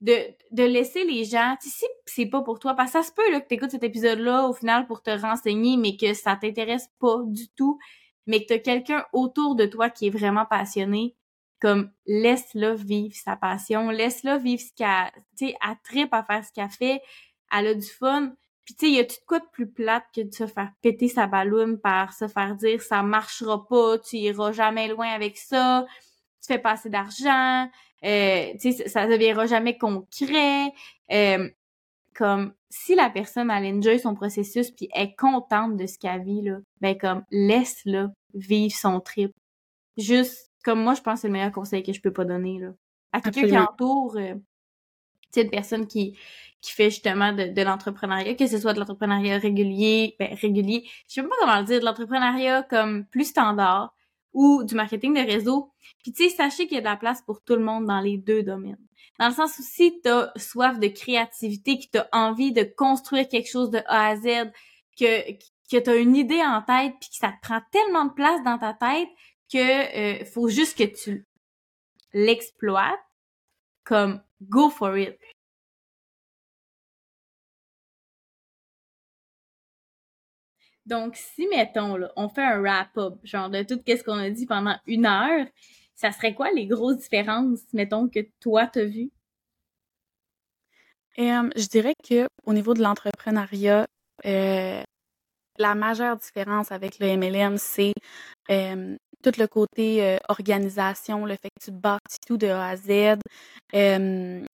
de, de laisser les gens, si c'est pas pour toi, parce que ça se peut là, que t'écoutes cet épisode-là au final pour te renseigner, mais que ça t'intéresse pas du tout, mais que t'as quelqu'un autour de toi qui est vraiment passionné, comme laisse-la vivre sa passion, laisse-la vivre ce qu'elle, tu sais, tripe à faire ce qu'elle fait, elle a du fun, puis tu sais, y a tout de quoi de plus plate que de se faire péter sa balloune par se faire dire ça marchera pas, tu iras jamais loin avec ça, tu fais pas assez d'argent, euh, sais, ça deviendra jamais concret. Euh, comme si la personne elle enjoy son processus puis est contente de ce qu'elle vit là, ben comme laisse-la vivre son trip. Juste comme moi je pense que c'est le meilleur conseil que je peux pas donner là. À quelqu'un qui entoure euh, tu sais une personne qui qui fait justement de, de l'entrepreneuriat, que ce soit de l'entrepreneuriat régulier, ben régulier, je sais pas comment le dire, de l'entrepreneuriat comme plus standard, ou du marketing de réseau. Puis tu sais, sachez qu'il y a de la place pour tout le monde dans les deux domaines. Dans le sens où si t'as soif de créativité, que t'as envie de construire quelque chose de A à Z, que, que t'as une idée en tête, puis que ça te prend tellement de place dans ta tête que euh, faut juste que tu l'exploites comme go for it. Donc, si, mettons, là, on fait un wrap-up, genre de tout ce qu'on a dit pendant une heure, ça serait quoi les grosses différences, mettons, que toi, t'as vues? Euh, je dirais que au niveau de l'entrepreneuriat, euh, la majeure différence avec le MLM, c'est euh, tout le côté organisation, le fait que tu bâtis tout de A à Z. tu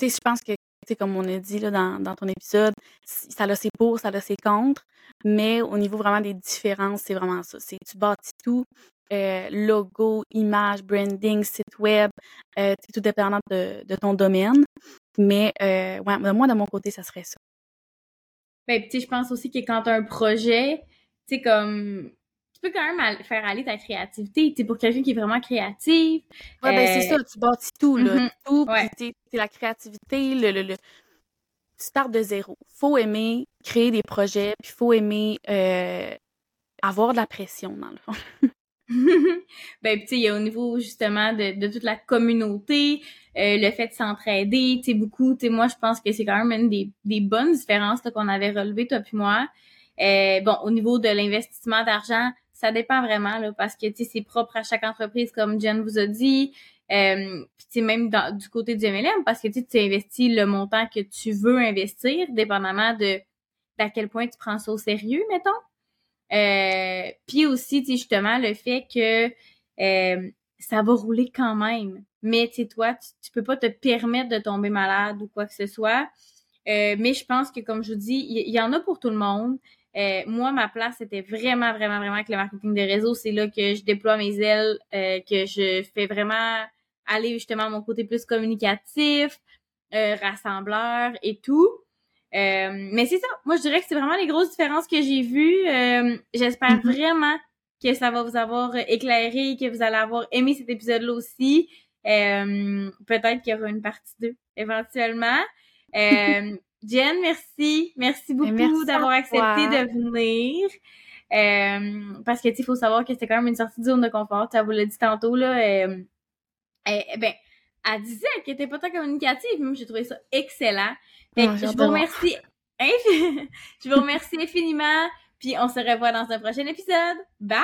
sais, je pense que comme on a dit là, dans, ton épisode, ça a ses pour, ça a ses contre, mais au niveau vraiment des différences, c'est vraiment ça. C'est tu bâtis tout, euh, logo, image, branding, site web, euh, tout dépendant de, ton domaine. Mais euh, ouais, moi, de mon côté, ça serait ça. Ben, tu sais, je pense aussi que quand tu as un projet, tu sais, comme tu peux quand même faire aller ta créativité. Tu pour quelqu'un qui est vraiment créatif. Ouais, ben c'est euh, ça, tu bâtis tout, là. Mm-hmm. Tout, ouais. la créativité, le, le, le, Tu startes de zéro. Faut aimer créer des projets, puis faut aimer euh, avoir de la pression, dans le fond. <laughs> ben, tu sais, il y a au niveau, justement, de, de toute la communauté, euh, le fait de s'entraider, tu sais, beaucoup, tu sais, moi, je pense que c'est quand même une des, des bonnes différences qu'on avait relevées, toi puis moi. Euh, bon, au niveau de l'investissement d'argent, ça dépend vraiment là, parce que c'est propre à chaque entreprise, comme Jen vous a dit. Euh, puis même dans, du côté du MLM, parce que tu investis le montant que tu veux investir, dépendamment de à quel point tu prends ça au sérieux, mettons. Euh, puis aussi, justement, le fait que euh, ça va rouler quand même. Mais tu toi, tu, tu, peux pas te permettre de tomber malade ou quoi que ce soit. Euh, mais je pense que, comme je vous dis, il y, en a pour tout le monde. Euh, moi, ma place, c'était vraiment, vraiment, vraiment avec le marketing de réseau. C'est là que je déploie mes ailes, euh, que je fais vraiment aller justement à mon côté plus communicatif, euh, rassembleur et tout. Mais c'est ça. Moi, je dirais que c'est vraiment les grosses différences que j'ai vues. J'espère mm-hmm. vraiment que ça va vous avoir éclairé, que vous allez avoir aimé cet épisode-là aussi. Peut-être qu'il y aura une partie 2 éventuellement. <laughs> Jen, merci. Merci beaucoup d'avoir accepté de venir. Euh, parce que, tu il faut savoir que c'était quand même une sortie de zone de confort. Tu vous l'a dit tantôt, là. Euh, eh, eh ben, elle disait qu'elle était pas tant communicative. Même, j'ai trouvé ça excellent. Fait que je vous remercie. <laughs> je vous remercie infiniment. Puis on se revoit dans un prochain épisode. Bye!